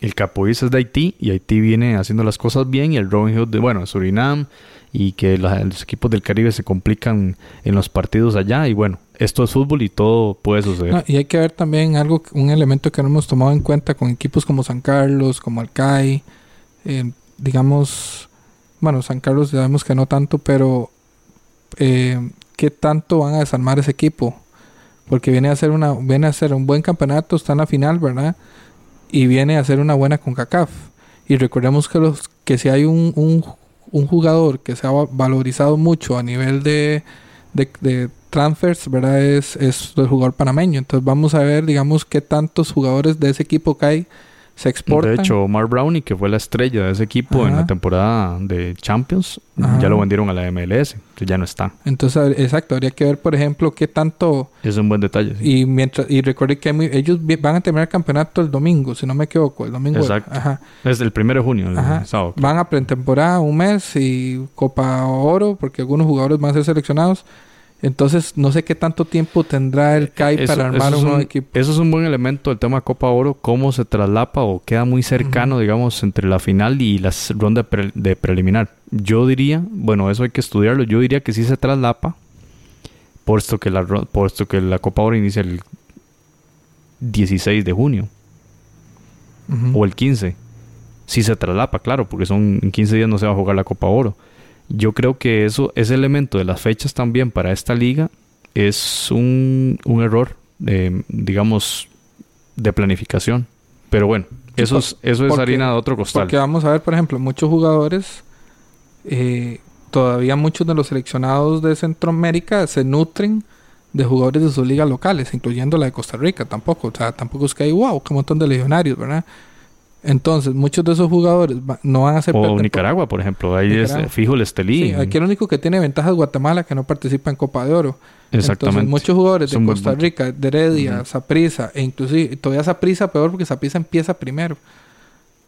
el Capoís es de Haití y Haití viene haciendo las cosas bien y el Robin Hood de, bueno, Surinam y que los equipos del Caribe se complican en los partidos allá y bueno, esto es fútbol y todo puede suceder. y hay que ver también algo, un elemento que no hemos tomado en cuenta con equipos como San Carlos, como Alcai, eh, digamos, bueno, San Carlos sabemos que no tanto, pero eh, ¿qué tanto van a desarmar ese equipo? Porque viene a ser una, viene a ser un buen campeonato, está en la final, ¿verdad? y viene a ser una buena con CACAF. Y recordemos que, los, que si hay un, un, jugador que se ha valorizado mucho a nivel de, de, de transfers, ¿verdad? Es, es el jugador panameño. Entonces vamos a ver, digamos, qué tantos jugadores de ese equipo hay se exportan. De hecho, Omar Brownie, que fue la estrella de ese equipo en la temporada de Champions, ya lo vendieron a la MLS, que ya no está. Entonces, exacto, habría que ver, por ejemplo, qué tanto... Es un buen detalle. Y mientras y recuerde que ellos van a terminar el campeonato el domingo, si no me equivoco, el domingo. Exacto. Ajá. Es el primero de junio, el sábado. Van a pretemporada un mes y Copa Oro, porque algunos jugadores van a ser seleccionados. Entonces, no sé qué tanto tiempo tendrá el CAI para armar un, nuevo equipo. Eso es un buen elemento del tema Copa Oro, cómo se traslapa o queda muy cercano, digamos, entre la final y la ronda de preliminar. Yo diría, bueno, eso hay que estudiarlo, yo diría que sí se traslapa, puesto que la, puesto que la Copa Oro inicia el 16 de junio o el 15. Sí se traslapa, claro, porque son en 15 días no se va a jugar la Copa Oro. Yo creo que eso, ese elemento de las fechas también para esta liga es un, un error, digamos, de planificación. Pero bueno, eso, es, eso es harina de otro costal. Porque vamos a ver, por ejemplo, muchos jugadores, eh, todavía muchos de los seleccionados de Centroamérica se nutren de jugadores de sus ligas locales, incluyendo la de Costa Rica tampoco. O sea, tampoco es que hay, wow, qué montón de legionarios, ¿verdad? Entonces, muchos de esos jugadores no van a ser... O Nicaragua, por ejemplo. Ahí es fijo el Estelí. Sí, aquí el único que tiene ventaja es Guatemala, que no participa en Copa de Oro. Exactamente. Entonces, muchos jugadores de Costa Rica, de Heredia, Saprisa, e inclusive todavía Saprisa peor porque Saprisa empieza primero.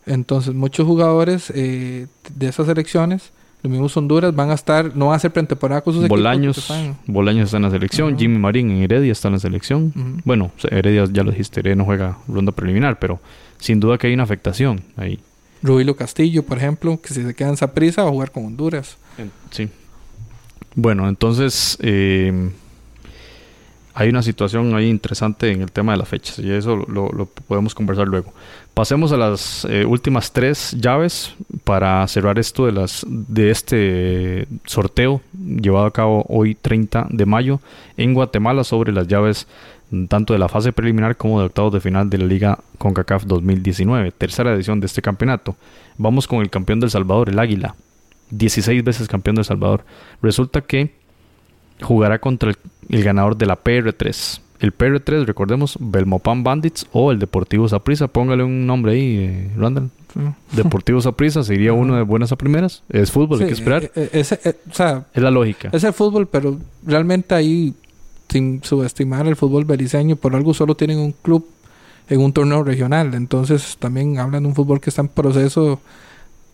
Entonces, muchos jugadores eh, de esas elecciones, los mismos Honduras, van a estar, no van a ser pretemporada con sus Bolaños, equipos. Bolaños está en la selección, Jimmy Marín en Heredia está en la selección. Bueno, Heredia ya lo dijiste, Heredia no juega ronda preliminar, pero sin duda que hay una afectación ahí. Rubilo Castillo, por ejemplo, que si se queda en prisa va a jugar con Honduras. Sí. Bueno, entonces eh, hay una situación ahí interesante en el tema de las fechas y eso lo, podemos conversar luego. Pasemos a las eh, últimas tres llaves para cerrar esto de las de este sorteo llevado a cabo hoy 30 de mayo en Guatemala sobre las llaves tanto de la fase preliminar como de octavos de final de la Liga CONCACAF 2019, tercera edición de este campeonato. Vamos con el campeón del Salvador, el Águila, 16 veces campeón del Salvador. Resulta que jugará contra el, ganador de la PR3. El PR3, recordemos, Belmopan Bandits o el Deportivo Saprissa. Póngale un nombre ahí, eh, Randall. Deportivo Saprissa sería uno de buenas a primeras. Es fútbol, hay que esperar. Eh, eh, es la lógica. Es el fútbol, pero realmente ahí subestimar el fútbol beliceño, por algo solo tienen un club en un torneo regional. Entonces también hablan de un fútbol que está en proceso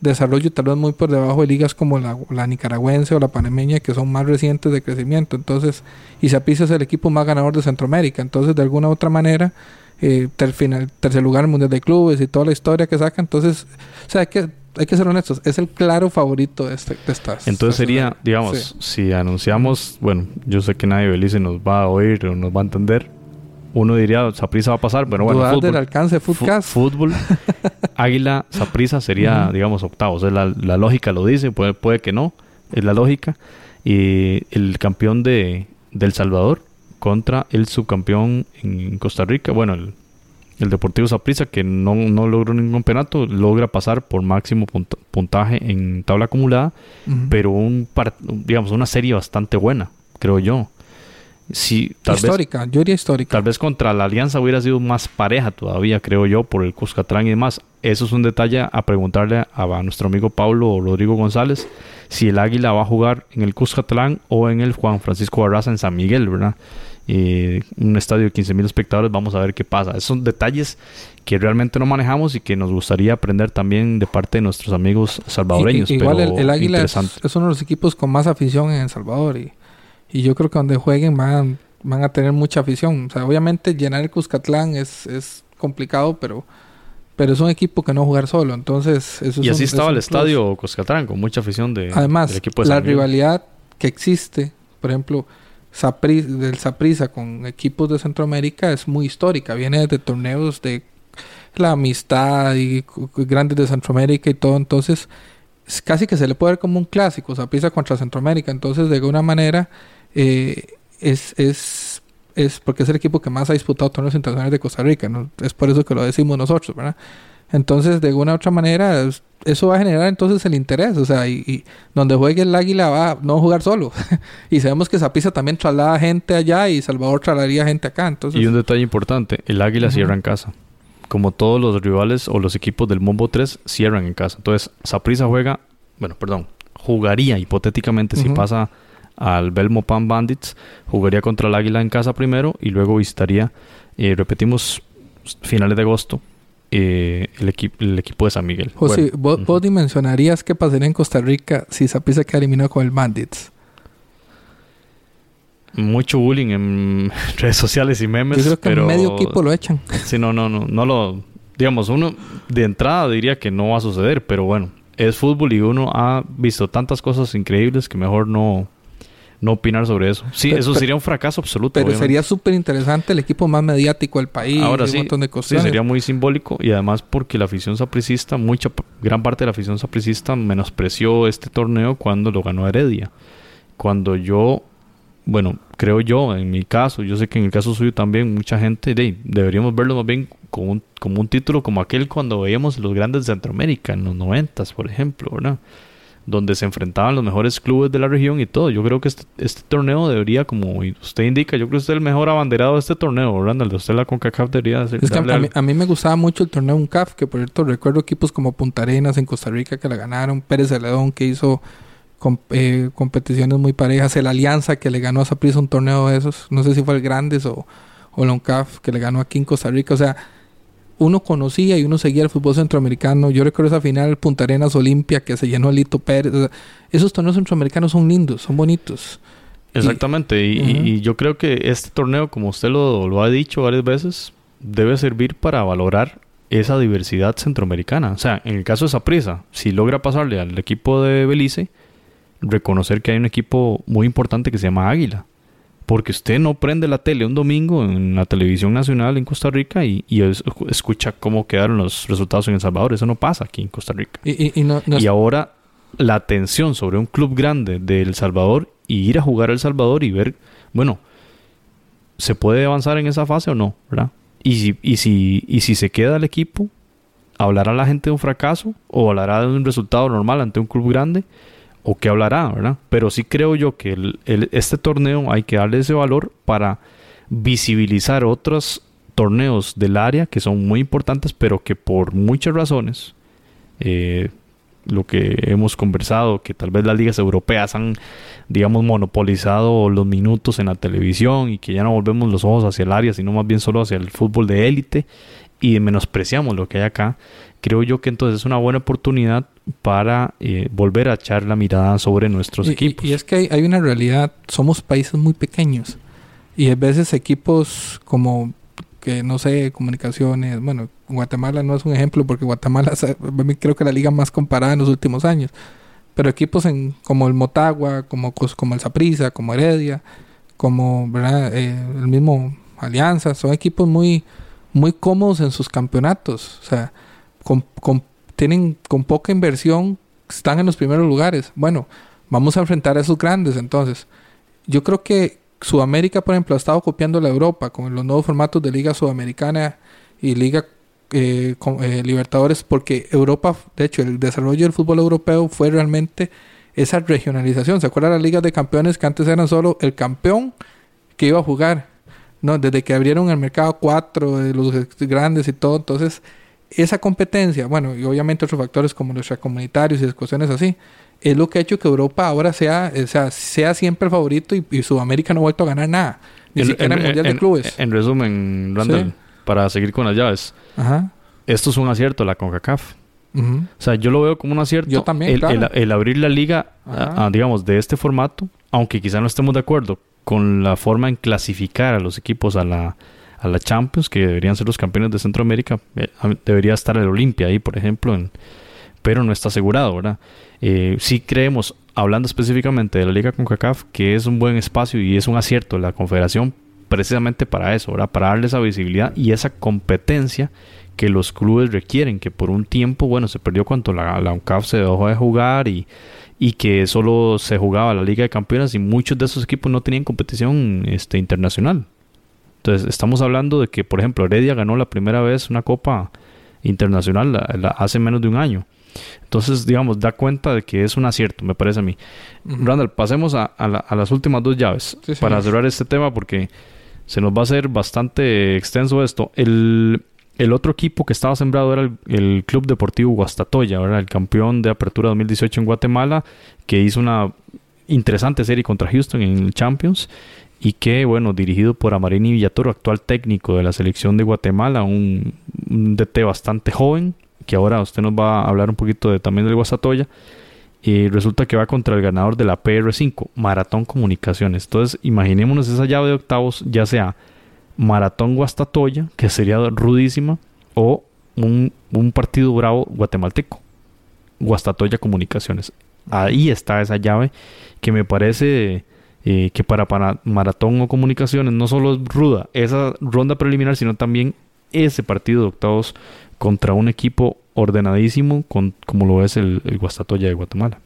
desarrollo tal vez muy por debajo de ligas como la, nicaragüense o la panameña que son más recientes de crecimiento. Entonces, y Saprissa es el equipo más ganador de Centroamérica. Entonces, de alguna u otra manera, eh, ter, final, tercer lugar Mundial de Clubes y toda la historia que saca. Entonces, o sea, que, hay que ser honestos, es el claro favorito de, este, de estas. Entonces sería, digamos, si anunciamos, bueno, yo sé que nadie de Belice nos va a oír o nos va a entender, uno diría Saprisa va a pasar, pero bueno, fútbol, del alcance de fútbol, [laughs] Águila, Saprisa sería, digamos, octavos. la, la, lógica lo dice, puede, puede que no, es la lógica. Y el campeón de, El Salvador contra el subcampeón en Costa Rica, bueno, el, Deportivo Saprisa, que no, no, logró ningún campeonato, logra pasar por máximo puntaje en tabla acumulada, pero un digamos una serie bastante buena, creo yo histórica, yo diría histórica. Tal vez contra la Alianza hubiera sido más pareja todavía, creo yo, por el Cuscatlán y demás. Eso es un detalle a preguntarle a, nuestro amigo Pablo o Rodrigo González si el Águila va a jugar en el Cuscatlán o en el Juan Francisco Barraza en San Miguel, ¿verdad? Un estadio de 15 mil espectadores, vamos a ver qué pasa. Esos son detalles que realmente no manejamos y que nos gustaría aprender también de parte de nuestros amigos salvadoreños. igual el, Águila es, es, uno de los equipos con más afición en El Salvador y y yo creo que donde jueguen van, van a tener mucha afición. O sea, obviamente llenar el Cuscatlán es, es complicado, pero, pero es un equipo que no jugar solo. Entonces, eso Y así estaba el estadio Cuscatlán, con mucha afición de, Además, del equipo de la rivalidad que existe, por ejemplo, del Saprisa con equipos de Centroamérica es muy histórica. Viene de torneos de la amistad y grandes de Centroamérica y todo. Entonces, casi que se le puede ver como un clásico, Saprisa contra Centroamérica. Entonces, de alguna manera eh, es, es, es porque es el equipo que más ha disputado torneos internacionales de Costa Rica, es por eso que lo decimos nosotros. Entonces, de alguna u otra manera, eso va a generar entonces el interés, o sea, y, donde juegue el Águila va a no jugar solo. [laughs] y sabemos que Zapisa también traslada gente allá y Salvador trasladaría gente acá. Entonces... Y un detalle importante, el Águila cierra en casa. Como todos los rivales o los equipos del Mombo 3 cierran en casa. Entonces, Saprisa juega, bueno, perdón, jugaría hipotéticamente si pasa al Belmo Pan Bandits, jugaría contra el Águila en casa primero y luego visitaría, eh, repetimos, finales de agosto, eh, el, el equipo de San Miguel. José, ¿vos, dimensionarías qué pasaría en Costa Rica si Zapisa queda eliminado con el Bandits? Mucho bullying en [laughs] redes sociales y memes. Yo creo que pero... medio equipo lo echan. [laughs] Sí, no, no, no, no lo... Digamos, uno de entrada diría que no va a suceder, pero bueno, es fútbol y uno ha visto tantas cosas increíbles que mejor no, no opinar sobre eso. Sí, eso sería un fracaso absoluto. Pero sería súper interesante el equipo más mediático del país. Ahora sí, un montón de cosas. Sí, sería muy simbólico y además porque la afición sapricista, mucha, gran parte de la afición sapricista menospreció este torneo cuando lo ganó Heredia. Cuando yo, bueno, creo yo, en mi caso, yo sé que en el caso suyo también, mucha gente, de, deberíamos verlo más bien como un, como un título como aquel cuando veíamos los grandes de Centroamérica, en los noventas, por ejemplo, ¿verdad? Donde se enfrentaban los mejores clubes de la región y todo. Yo creo que este, este torneo debería, como usted indica, yo creo que usted es el mejor abanderado de este torneo, Randall. Usted la CONCACAF debería ser. Es que a, mí, me gustaba mucho el torneo UNCAF, que por cierto recuerdo equipos como Punta Arenas en Costa Rica que la ganaron, Pérez Celedón que hizo eh, competiciones muy parejas, el Alianza que le ganó a Saprissa un torneo de esos, no sé si fue el Grandes o, o el UNCAF que le ganó aquí en Costa Rica, o sea uno conocía y uno seguía el fútbol centroamericano. Yo recuerdo esa final Punta Arenas Olimpia que se llenó Lito Pérez. esos torneos centroamericanos son lindos, son bonitos. Exactamente, y, yo creo que este torneo, como usted lo, ha dicho varias veces, debe servir para valorar esa diversidad centroamericana. O sea, en el caso de Saprisa, si logra pasarle al equipo de Belice, reconocer que hay un equipo muy importante que se llama Águila porque usted no prende la tele un domingo en la televisión nacional en Costa Rica y, escucha cómo quedaron los resultados en El Salvador. Eso no pasa aquí en Costa Rica. Y, ahora la atención sobre un club grande de El Salvador y ir a jugar a El Salvador y ver, bueno, ¿se puede avanzar en esa fase o no? ¿verdad? Y si, y si, y si se queda el equipo, ¿hablará la gente de un fracaso o hablará de un resultado normal ante un club grande? O qué hablará, ¿verdad? Pero sí creo yo que el, este torneo hay que darle ese valor para visibilizar otros torneos del área que son muy importantes, pero que por muchas razones, eh, lo que hemos conversado, que tal vez las ligas europeas han, digamos, monopolizado los minutos en la televisión y que ya no volvemos los ojos hacia el área, sino más bien solo hacia el fútbol de élite y menospreciamos lo que hay acá, creo yo que entonces es una buena oportunidad para eh, volver a echar la mirada sobre nuestros y, equipos. Y, es que hay, hay, una realidad, somos países muy pequeños y a veces equipos como que no sé, comunicaciones, bueno, Guatemala no es un ejemplo porque Guatemala creo que la liga más comparada en los últimos años, pero equipos en, como el Motagua, como, como el Saprissa, como Heredia, como ¿verdad? Eh, el mismo Alianza, son equipos muy, muy cómodos en sus campeonatos, o sea, con, con, tienen con poca inversión, están en los primeros lugares. Bueno, vamos a enfrentar a esos grandes entonces. Yo creo que Sudamérica, por ejemplo, ha estado copiando la Europa con los nuevos formatos de Liga Sudamericana y Liga eh, con, eh, Libertadores, porque Europa, de hecho, el desarrollo del fútbol europeo fue realmente esa regionalización. ¿Se acuerdan las ligas de campeones que antes eran solo el campeón que iba a jugar? No, desde que abrieron el mercado cuatro de los grandes y todo, entonces esa competencia, bueno, y obviamente otros factores como los comunitarios y cuestiones así, es lo que ha hecho que Europa ahora sea, o sea, sea siempre el favorito y, Sudamérica no ha vuelto a ganar nada. Ni siquiera en, el Mundial de Clubes. En resumen, Randall, para seguir con las llaves. Ajá. Esto es un acierto, la CONCACAF. O sea, yo lo veo como un acierto. Yo también, el, abrir la liga, digamos, de este formato, aunque quizá no estemos de acuerdo con la forma en clasificar a los equipos a la, a la Champions, que deberían ser los campeones de Centroamérica, eh, debería estar el Olimpia ahí, por ejemplo, pero no está asegurado, ¿verdad? Eh, sí creemos, hablando específicamente de la Liga CONCACAF, que es un buen espacio y es un acierto la Confederación precisamente para eso, ¿verdad? Para darle esa visibilidad y esa competencia que los clubes requieren, que por un tiempo, bueno, se perdió cuando la, la UNCAF se dejó de jugar y, y que solo se jugaba la Liga de Campeones y muchos de esos equipos no tenían competición este, internacional. Entonces, estamos hablando de que, por ejemplo, Heredia ganó la primera vez una Copa Internacional hace menos de un año. Entonces, digamos, da cuenta de que es un acierto, me parece a mí. Randall, pasemos a, las últimas dos llaves para cerrar este tema porque se nos va a hacer bastante extenso esto. El, otro equipo que estaba sembrado era el, Club Deportivo Guastatoya, el campeón de Apertura 2018 en Guatemala, que hizo una interesante serie contra Houston en el Champions y que, bueno, dirigido por Amarini Villatoro, actual técnico de la selección de Guatemala, un, DT bastante joven, que ahora usted nos va a hablar un poquito de, también del Guasatoya. Y resulta que va contra el ganador de la PR5, Maratón Comunicaciones. Entonces, imaginémonos esa llave de octavos, ya sea Maratón Guastatoya, que sería rudísima, o un, partido bravo guatemalteco, Guastatoya Comunicaciones. Ahí está esa llave que me parece eh, que para, para Maratón o Comunicaciones no solo es ruda esa ronda preliminar, sino también ese partido de octavos contra un equipo ordenadísimo con, como lo es el, Guastatoya de Guatemala.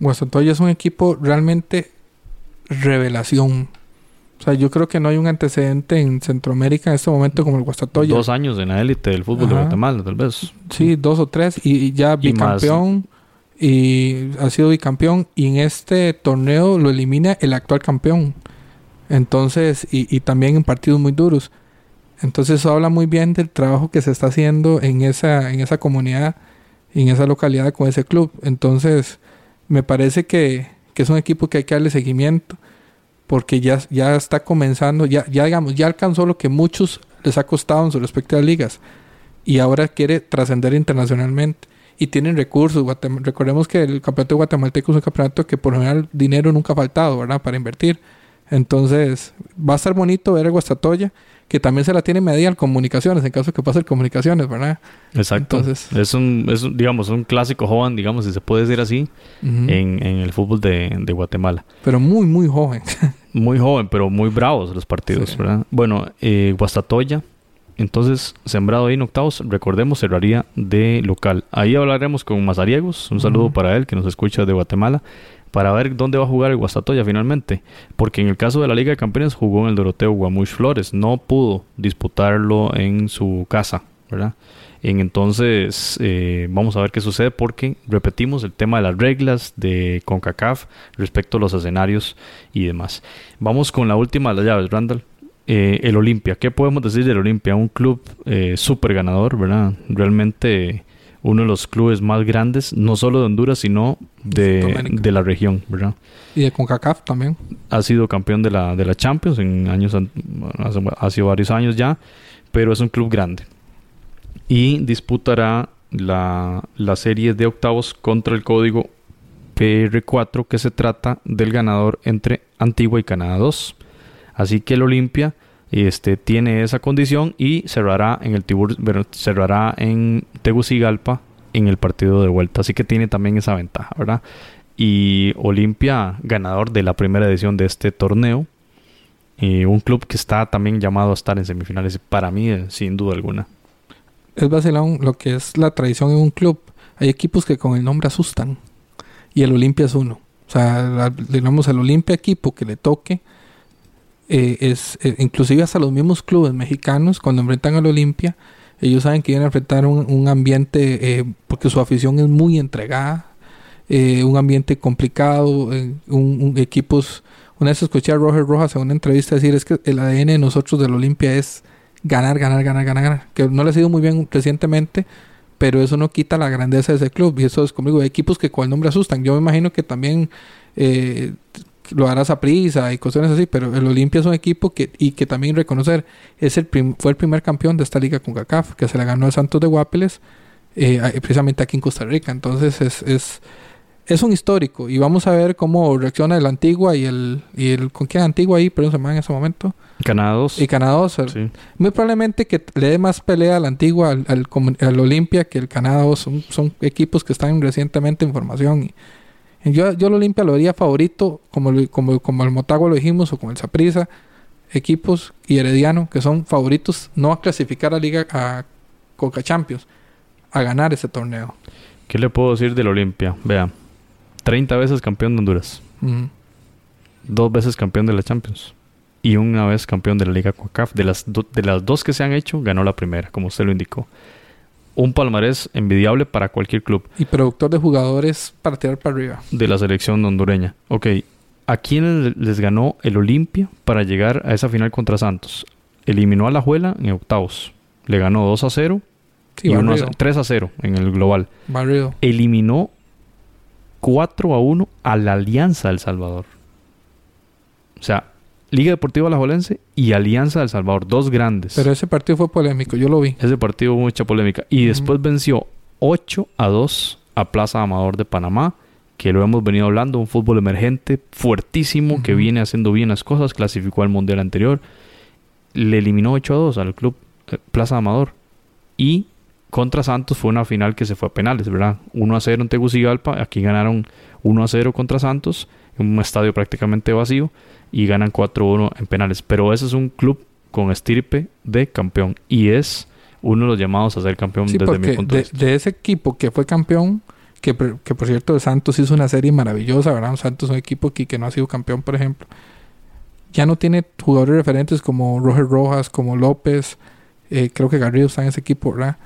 Guastatoya es un equipo realmente revelación. O sea, yo creo que no hay un antecedente en Centroamérica en este momento como el Guastatoya. Dos años en la élite del fútbol de Guatemala, tal vez. Sí, dos o tres. Y, ya bicampeón. Y, ha sido bicampeón. Y en este torneo lo elimina el actual campeón. Entonces, y, y también en partidos muy duros. Entonces eso habla muy bien del trabajo que se está haciendo en esa, en esa comunidad y en esa localidad con ese club. Entonces me parece que, es un equipo que hay que darle seguimiento porque ya, ya está comenzando, ya, ya digamos, ya alcanzó lo que muchos les ha costado en su respectivas ligas y ahora quiere trascender internacionalmente y tienen recursos. recordemos que el campeonato guatemalteco es un campeonato que por lo general dinero nunca ha faltado, ¿verdad? Para invertir. Entonces va a estar bonito ver a Guastatoya que también se la tiene medida comunicaciones, en caso de que pase comunicaciones, ¿verdad? Exacto. Entonces, es un, es digamos, un clásico joven, digamos, si se puede decir así, en, el fútbol de, Guatemala. Pero muy, muy joven. muy joven, pero muy bravos los partidos, ¿verdad? Bueno, eh, Guastatoya, entonces, sembrado ahí en octavos, recordemos, cerraría de local. Ahí hablaremos con Mazariegos, un saludo para él que nos escucha de Guatemala para ver dónde va a jugar el Guastatoya finalmente. Porque en el caso de la Liga de Campeones jugó en el Doroteo Guamuch Flores. No pudo disputarlo en su casa, ¿verdad? En entonces, eh, vamos a ver qué sucede porque repetimos el tema de las reglas de CONCACAF respecto a los escenarios y demás. Vamos con la última de las llaves, Randall. Eh, el Olimpia. ¿Qué podemos decir del Olimpia? Un club eh, súper ganador, ¿verdad? Realmente uno de los clubes más grandes, no solo de Honduras, sino de, de, la región, ¿verdad? Y de CONCACAF también. Ha sido campeón de la, de la Champions en años, hace, varios años ya, pero es un club grande. Y disputará la, la serie de octavos contra el código PR4 que se trata del ganador entre Antigua y Canadá 2. Así que el Olimpia este, tiene esa condición y cerrará en el Tibur, cerrará en Tegucigalpa en el partido de vuelta. Así que tiene también esa ventaja, ¿verdad? Y Olimpia, ganador de la primera edición de este torneo. Y un club que está también llamado a estar en semifinales, para mí, eh, sin duda alguna. Es vacilón lo que es la tradición en un club. Hay equipos que con el nombre asustan. Y el Olimpia es uno. O sea, digamos, el Olimpia equipo que le toque eh, es eh, inclusive hasta los mismos clubes mexicanos cuando enfrentan al Olimpia ellos saben que iban a enfrentar un, ambiente eh, porque su afición es muy entregada un ambiente complicado un, equipos una vez escuché a Roger Rojas en una entrevista decir es que el ADN de nosotros del Olimpia es ganar ganar ganar ganar ganar que no le ha sido muy bien recientemente pero eso no quita la grandeza de ese club y eso es conmigo. Equipos que con el nombre asustan. Yo me imagino que también eh, lo harás a prisa y cosas así, pero el Olimpia es un equipo que, y que también reconocer, es el fue el primer campeón de esta liga con CACAF, que se le ganó al Santos de Guapiles, eh, precisamente aquí en Costa Rica. Entonces es, es, es, un histórico y vamos a ver cómo reacciona el Antigua y el, y el ¿con quién Antigua ahí? Pero se llama en ese momento. Canados. Y Canados. Muy probablemente que le dé más pelea al Antigua, al, al, Olimpia que el Canados. Son, son equipos que están recientemente en formación y yo, yo el Olimpia lo haría favorito, como, como, como el Motagua lo dijimos, o como el Saprisa, equipos y Herediano, que son favoritos no a clasificar a Liga a Coca Champions, a ganar ese torneo. ¿Qué le puedo decir del Olimpia? Vea, 30 veces campeón de Honduras, dos veces campeón de la Champions y una vez campeón de la Liga CONCACAF. De las, de las dos que se han hecho, ganó la primera, como usted lo indicó un palmarés envidiable para cualquier club. Y productor de jugadores para tirar para arriba. De la selección hondureña. Ok, ¿a quiénes les ganó el Olimpia para llegar a esa final contra Santos? Eliminó a la Juela en octavos. Le ganó 2 a 0 y 3 a 0 en el global. Barrido. Eliminó 4 a 1 a la Alianza del Salvador. O sea, Liga Deportiva Alajuelense y Alianza del Salvador, dos grandes. Pero ese partido fue polémico, yo lo vi. Ese partido hubo mucha polémica. Y después venció 8 a 2 a Plaza Amador de Panamá, que lo hemos venido hablando, un fútbol emergente fuertísimo que viene haciendo bien las cosas, clasificó al Mundial anterior. Le eliminó 8 a 2 al club eh, Plaza Amador. Y contra Santos fue una final que se fue a penales, ¿verdad? 1 a 0 en Tegucigalpa, aquí ganaron 1 a 0 contra Santos, en un estadio prácticamente vacío y ganan 4-1 en penales. Pero ese es un club con estirpe de campeón y es uno de los llamados a ser campeón desde mi punto de, vista. De ese equipo que fue campeón, que, que por cierto Santos hizo una serie maravillosa, ¿verdad? Santos es un equipo que, que no ha sido campeón, por ejemplo. Ya no tiene jugadores referentes como Roger Rojas, como López, eh, creo que Garrido está en ese equipo, ¿verdad?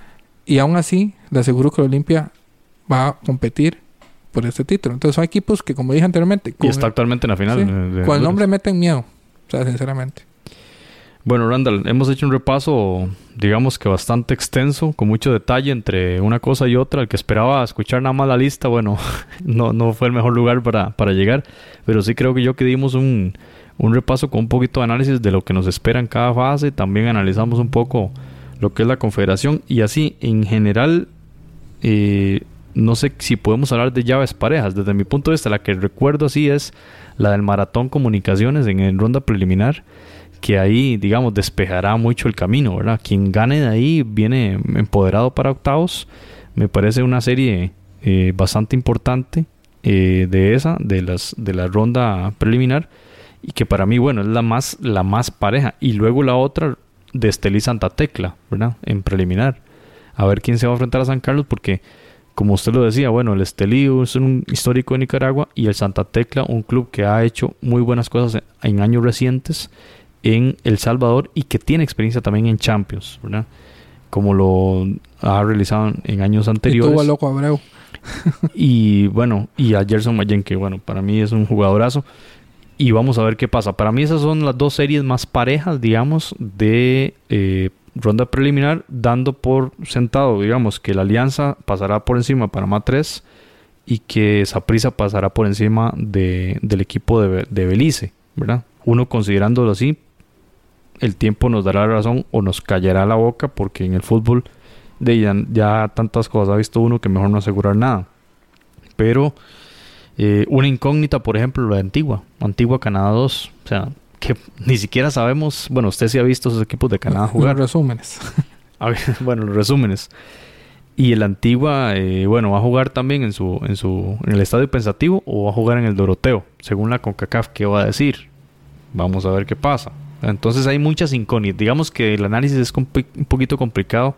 Y aún así, le aseguro que la Olimpia va a competir por este título. Entonces son equipos que, como dije anteriormente... y está actualmente en la final. con el nombre meten miedo, o sea, sinceramente. Bueno, Randall, hemos hecho un repaso, digamos que bastante extenso, con mucho detalle entre una cosa y otra. El que esperaba escuchar nada más la lista, bueno, [laughs] no, no fue el mejor lugar para, para llegar, pero sí creo que yo que dimos un, un repaso con un poquito de análisis de lo que nos espera en cada fase. También analizamos un poco lo que es la confederación y así, en general, eh, no sé si podemos hablar de llaves parejas. Desde mi punto de vista, la que recuerdo así es la del Maratón Comunicaciones en, ronda preliminar, que ahí, digamos, despejará mucho el camino, ¿verdad? Quien gane de ahí viene empoderado para octavos. Me parece una serie eh, bastante importante eh, de esa, de, las, de la ronda preliminar, y que para mí, bueno, es la más, la más pareja. Y luego la otra de Estelí Santa Tecla, ¿verdad? En preliminar. A ver quién se va a enfrentar a San Carlos, porque como usted lo decía, bueno, el Estelí es un histórico de Nicaragua y el Santa Tecla, un club que ha hecho muy buenas cosas en años recientes en El Salvador y que tiene experiencia también en Champions, ¿verdad? Como lo ha realizado en años anteriores. Y tuvo a Loco Abreu. [laughs] y bueno, y a Gerson Mayen, que bueno, para mí es un jugadorazo. Y vamos a ver qué pasa. Para mí esas son las dos series más parejas, digamos, de eh, ronda preliminar, dando por sentado, digamos, que la Alianza pasará por encima de Panamá 3 y que Saprisa pasará por encima de, del equipo de, de, Belice, ¿verdad? Uno considerándolo así, el tiempo nos dará razón o nos callará la boca porque en el fútbol de ya, ya tantas cosas ha visto uno que mejor no asegurar nada. Pero eh, una incógnita, por ejemplo, la de Antigua, Antigua Canadá 2, o sea, que ni siquiera sabemos, bueno, usted sí ha visto esos equipos de Canadá jugar. Los resúmenes. [laughs] bueno, los resúmenes. Y el Antigua, eh, bueno, va a jugar también en su, en su, en el estadio pensativo o va a jugar en el Doroteo, según la CONCACAF, ¿qué va a decir? Vamos a ver qué pasa. Entonces hay muchas incógnitas. Digamos que el análisis es un poquito complicado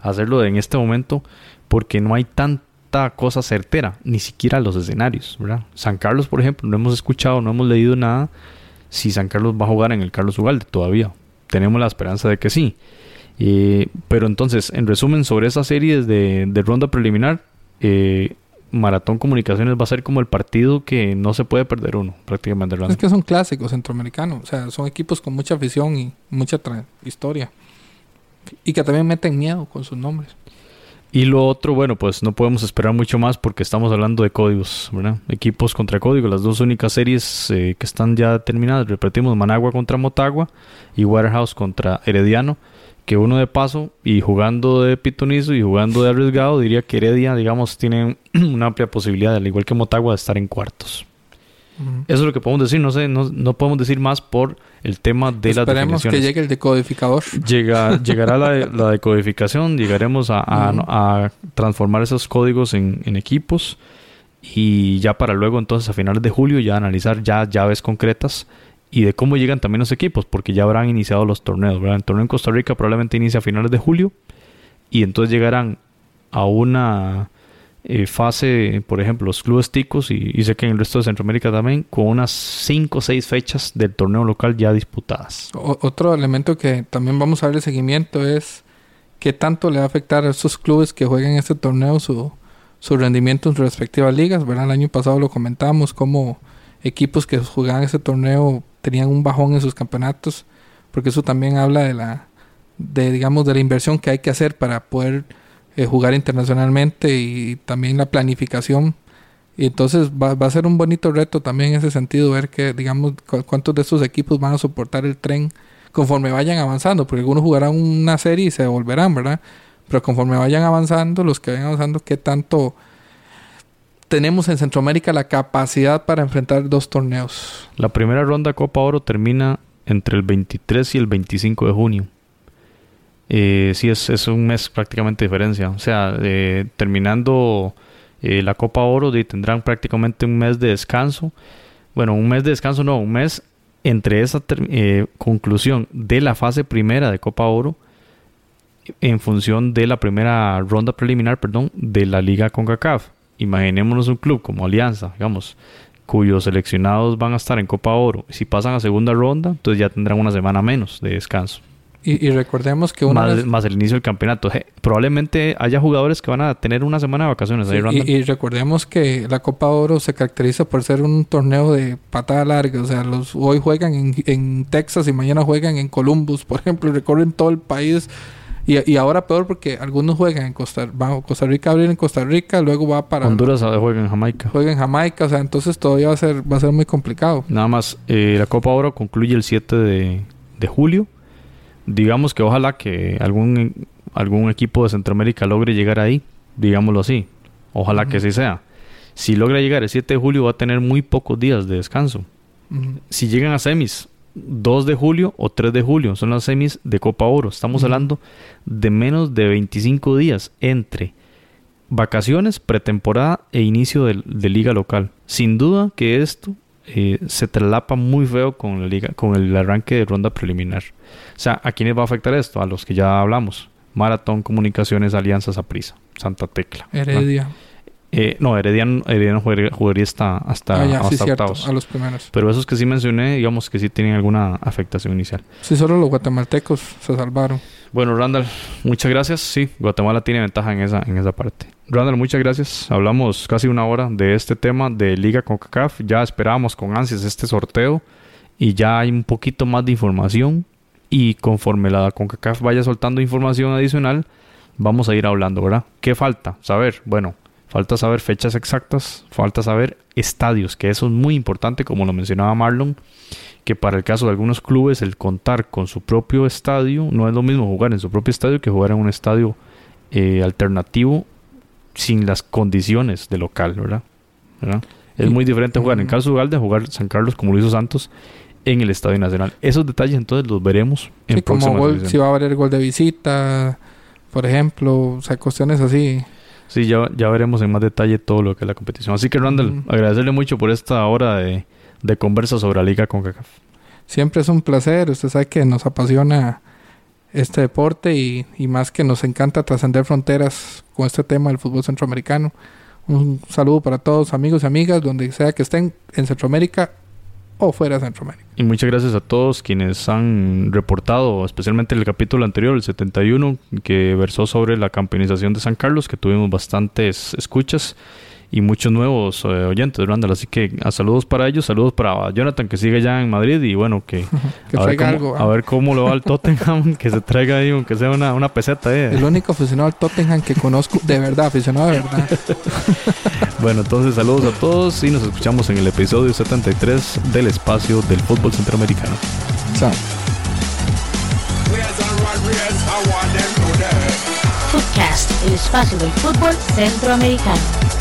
hacerlo en este momento porque no hay tanta cosa certera, ni siquiera los escenarios, ¿verdad? San Carlos, por ejemplo, no hemos escuchado, no hemos leído nada si San Carlos va a jugar en el Carlos Ugalde todavía. Tenemos la esperanza de que sí. Eh, pero entonces, en resumen, sobre esas series de, ronda preliminar, eh, Maratón Comunicaciones va a ser como el partido que no se puede perder uno, prácticamente. Es que son clásicos centroamericanos, o sea, son equipos con mucha afición y mucha historia. Y que también meten miedo con sus nombres. Y lo otro, bueno, pues no podemos esperar mucho más porque estamos hablando de códigos, ¿verdad? Equipos contra códigos, las dos únicas series eh, que están ya terminadas. Repetimos, Managua contra Motagua y Waterhouse contra Herediano que uno de paso y jugando de pitonizo y jugando de arriesgado, diría que Heredia, digamos, tiene [clears throat] una amplia posibilidad, al igual que Motagua, de estar en cuartos. Eso es lo que podemos decir, no sé, no, podemos decir más por el tema de la Esperemos que llegue el decodificador. Llega, [laughs] llegará la, la, decodificación, llegaremos a, transformar esos códigos en, en, equipos y ya para luego entonces a finales de julio ya analizar ya llaves concretas y de cómo llegan también los equipos, porque ya habrán iniciado los torneos. ¿verdad? El torneo en Costa Rica probablemente inicia a finales de julio y entonces llegarán a una eh, fase, por ejemplo, los clubes ticos y, sé que en el resto de Centroamérica también, con unas 5 o 6 fechas del torneo local ya disputadas. otro elemento que también vamos a darle seguimiento es qué tanto le va a afectar a esos clubes que jueguen este torneo su, su rendimiento en sus respectivas ligas. ¿verdad? El año pasado lo comentamos, como equipos que jugaban ese torneo tenían un bajón en sus campeonatos, porque eso también habla de la, de digamos, de la inversión que hay que hacer para poder eh, jugar internacionalmente y también la planificación. Y entonces va, va, a ser un bonito reto también en ese sentido, ver que, digamos, cuántos de estos equipos van a soportar el tren conforme vayan avanzando, porque algunos jugarán una serie y se volverán, ¿verdad? Pero conforme vayan avanzando, los que vayan avanzando, qué tanto tenemos en Centroamérica la capacidad para enfrentar dos torneos. La primera ronda Copa Oro termina entre el 23 y el 25 de junio. Eh, sí, es, es, un mes prácticamente diferencia. O sea, eh, terminando eh, la Copa Oro tendrán prácticamente un mes de descanso. Bueno, un mes de descanso no, un mes entre esa eh, conclusión de la fase primera de Copa Oro en función de la primera ronda preliminar, perdón, de la Liga CONCACAF imaginémonos un club como Alianza, digamos, cuyos seleccionados van a estar en Copa Oro. Si pasan a segunda ronda, entonces ya tendrán una semana menos de descanso. Y, recordemos que una más, el inicio del campeonato. probablemente haya jugadores que van a tener una semana de vacaciones. y, recordemos que la Copa Oro se caracteriza por ser un torneo de patada larga. O sea, los hoy juegan en, en Texas y mañana juegan en Columbus, por ejemplo, y recorren todo el país y, y ahora peor porque algunos juegan en Costa Rica, Costa Rica abrir en Costa Rica, luego va para Honduras juega en Jamaica. Juega en Jamaica, o sea, entonces todavía va a ser va a ser muy complicado. Nada más eh, la Copa Oro concluye el 7 de, de julio. Digamos que ojalá que algún algún equipo de Centroamérica logre llegar ahí, digámoslo así. Ojalá que así sea. Si logra llegar el 7 de julio va a tener muy pocos días de descanso. Si llegan a semis, 2 de julio o 3 de julio. Son las semis de Copa Oro. Estamos hablando de menos de 25 días entre vacaciones, pretemporada e inicio de, liga local. Sin duda que esto eh, se traslapa muy feo con la liga, con el arranque de ronda preliminar. O sea, ¿a quiénes va a afectar esto? A los que ya hablamos. Maratón, Comunicaciones, Alianzas, Aprisa, Santa Tecla. Heredia. Eh, no, Herediano, jugaría, hasta, hasta, ah, octavos. A los primeros. Pero esos que sí mencioné, digamos que sí tienen alguna afectación inicial. Sí, solo los guatemaltecos se salvaron. Bueno, Randall, muchas gracias. Sí, Guatemala tiene ventaja en esa, en esa parte. Randall, muchas gracias. Hablamos casi una hora de este tema de Liga CONCACAF. Ya esperábamos con ansias este sorteo y ya hay un poquito más de información. Y conforme la CONCACAF vaya soltando información adicional, vamos a ir hablando, ¿verdad? ¿Qué falta? Saber, bueno, Falta saber fechas exactas, falta saber estadios, que eso es muy importante, como lo mencionaba Marlon, que para el caso de algunos clubes el contar con su propio estadio no es lo mismo jugar en su propio estadio que jugar en un estadio eh, alternativo sin las condiciones de local, ¿verdad? Es muy diferente jugar en Caso de jugar San Carlos como lo hizo Santos en el Estadio Nacional. Esos detalles entonces los veremos en sí, como gol, si va a haber gol de visita, por ejemplo, o sea, cuestiones así. Sí, ya, ya veremos en más detalle todo lo que es la competición. Así que Randall, agradecerle mucho por esta hora de, de conversa sobre la liga con CACAF. Siempre es un placer, usted sabe que nos apasiona este deporte y, y más que nos encanta trascender fronteras con este tema del fútbol centroamericano. Un saludo para todos amigos y amigas, donde sea que estén en Centroamérica o fuera de Centroamérica. Y muchas gracias a todos quienes han reportado, especialmente el capítulo anterior, el 71, que versó sobre la campanización de San Carlos, que tuvimos bastantes escuchas y muchos nuevos eh, oyentes, Randall. Así que a saludos para ellos, saludos para Jonathan que sigue ya en Madrid y bueno, que, [laughs] a, ver cómo, algo, a, ver cómo, lo va al Tottenham, [laughs] que se traiga ahí, aunque sea una, una peseta. Eh. El único aficionado al Tottenham que conozco, de verdad, aficionado de verdad. [laughs] bueno, entonces saludos a todos y nos escuchamos en el episodio 73 del espacio del fútbol centroamericano. Chao. Podcast, el espacio del fútbol centroamericano.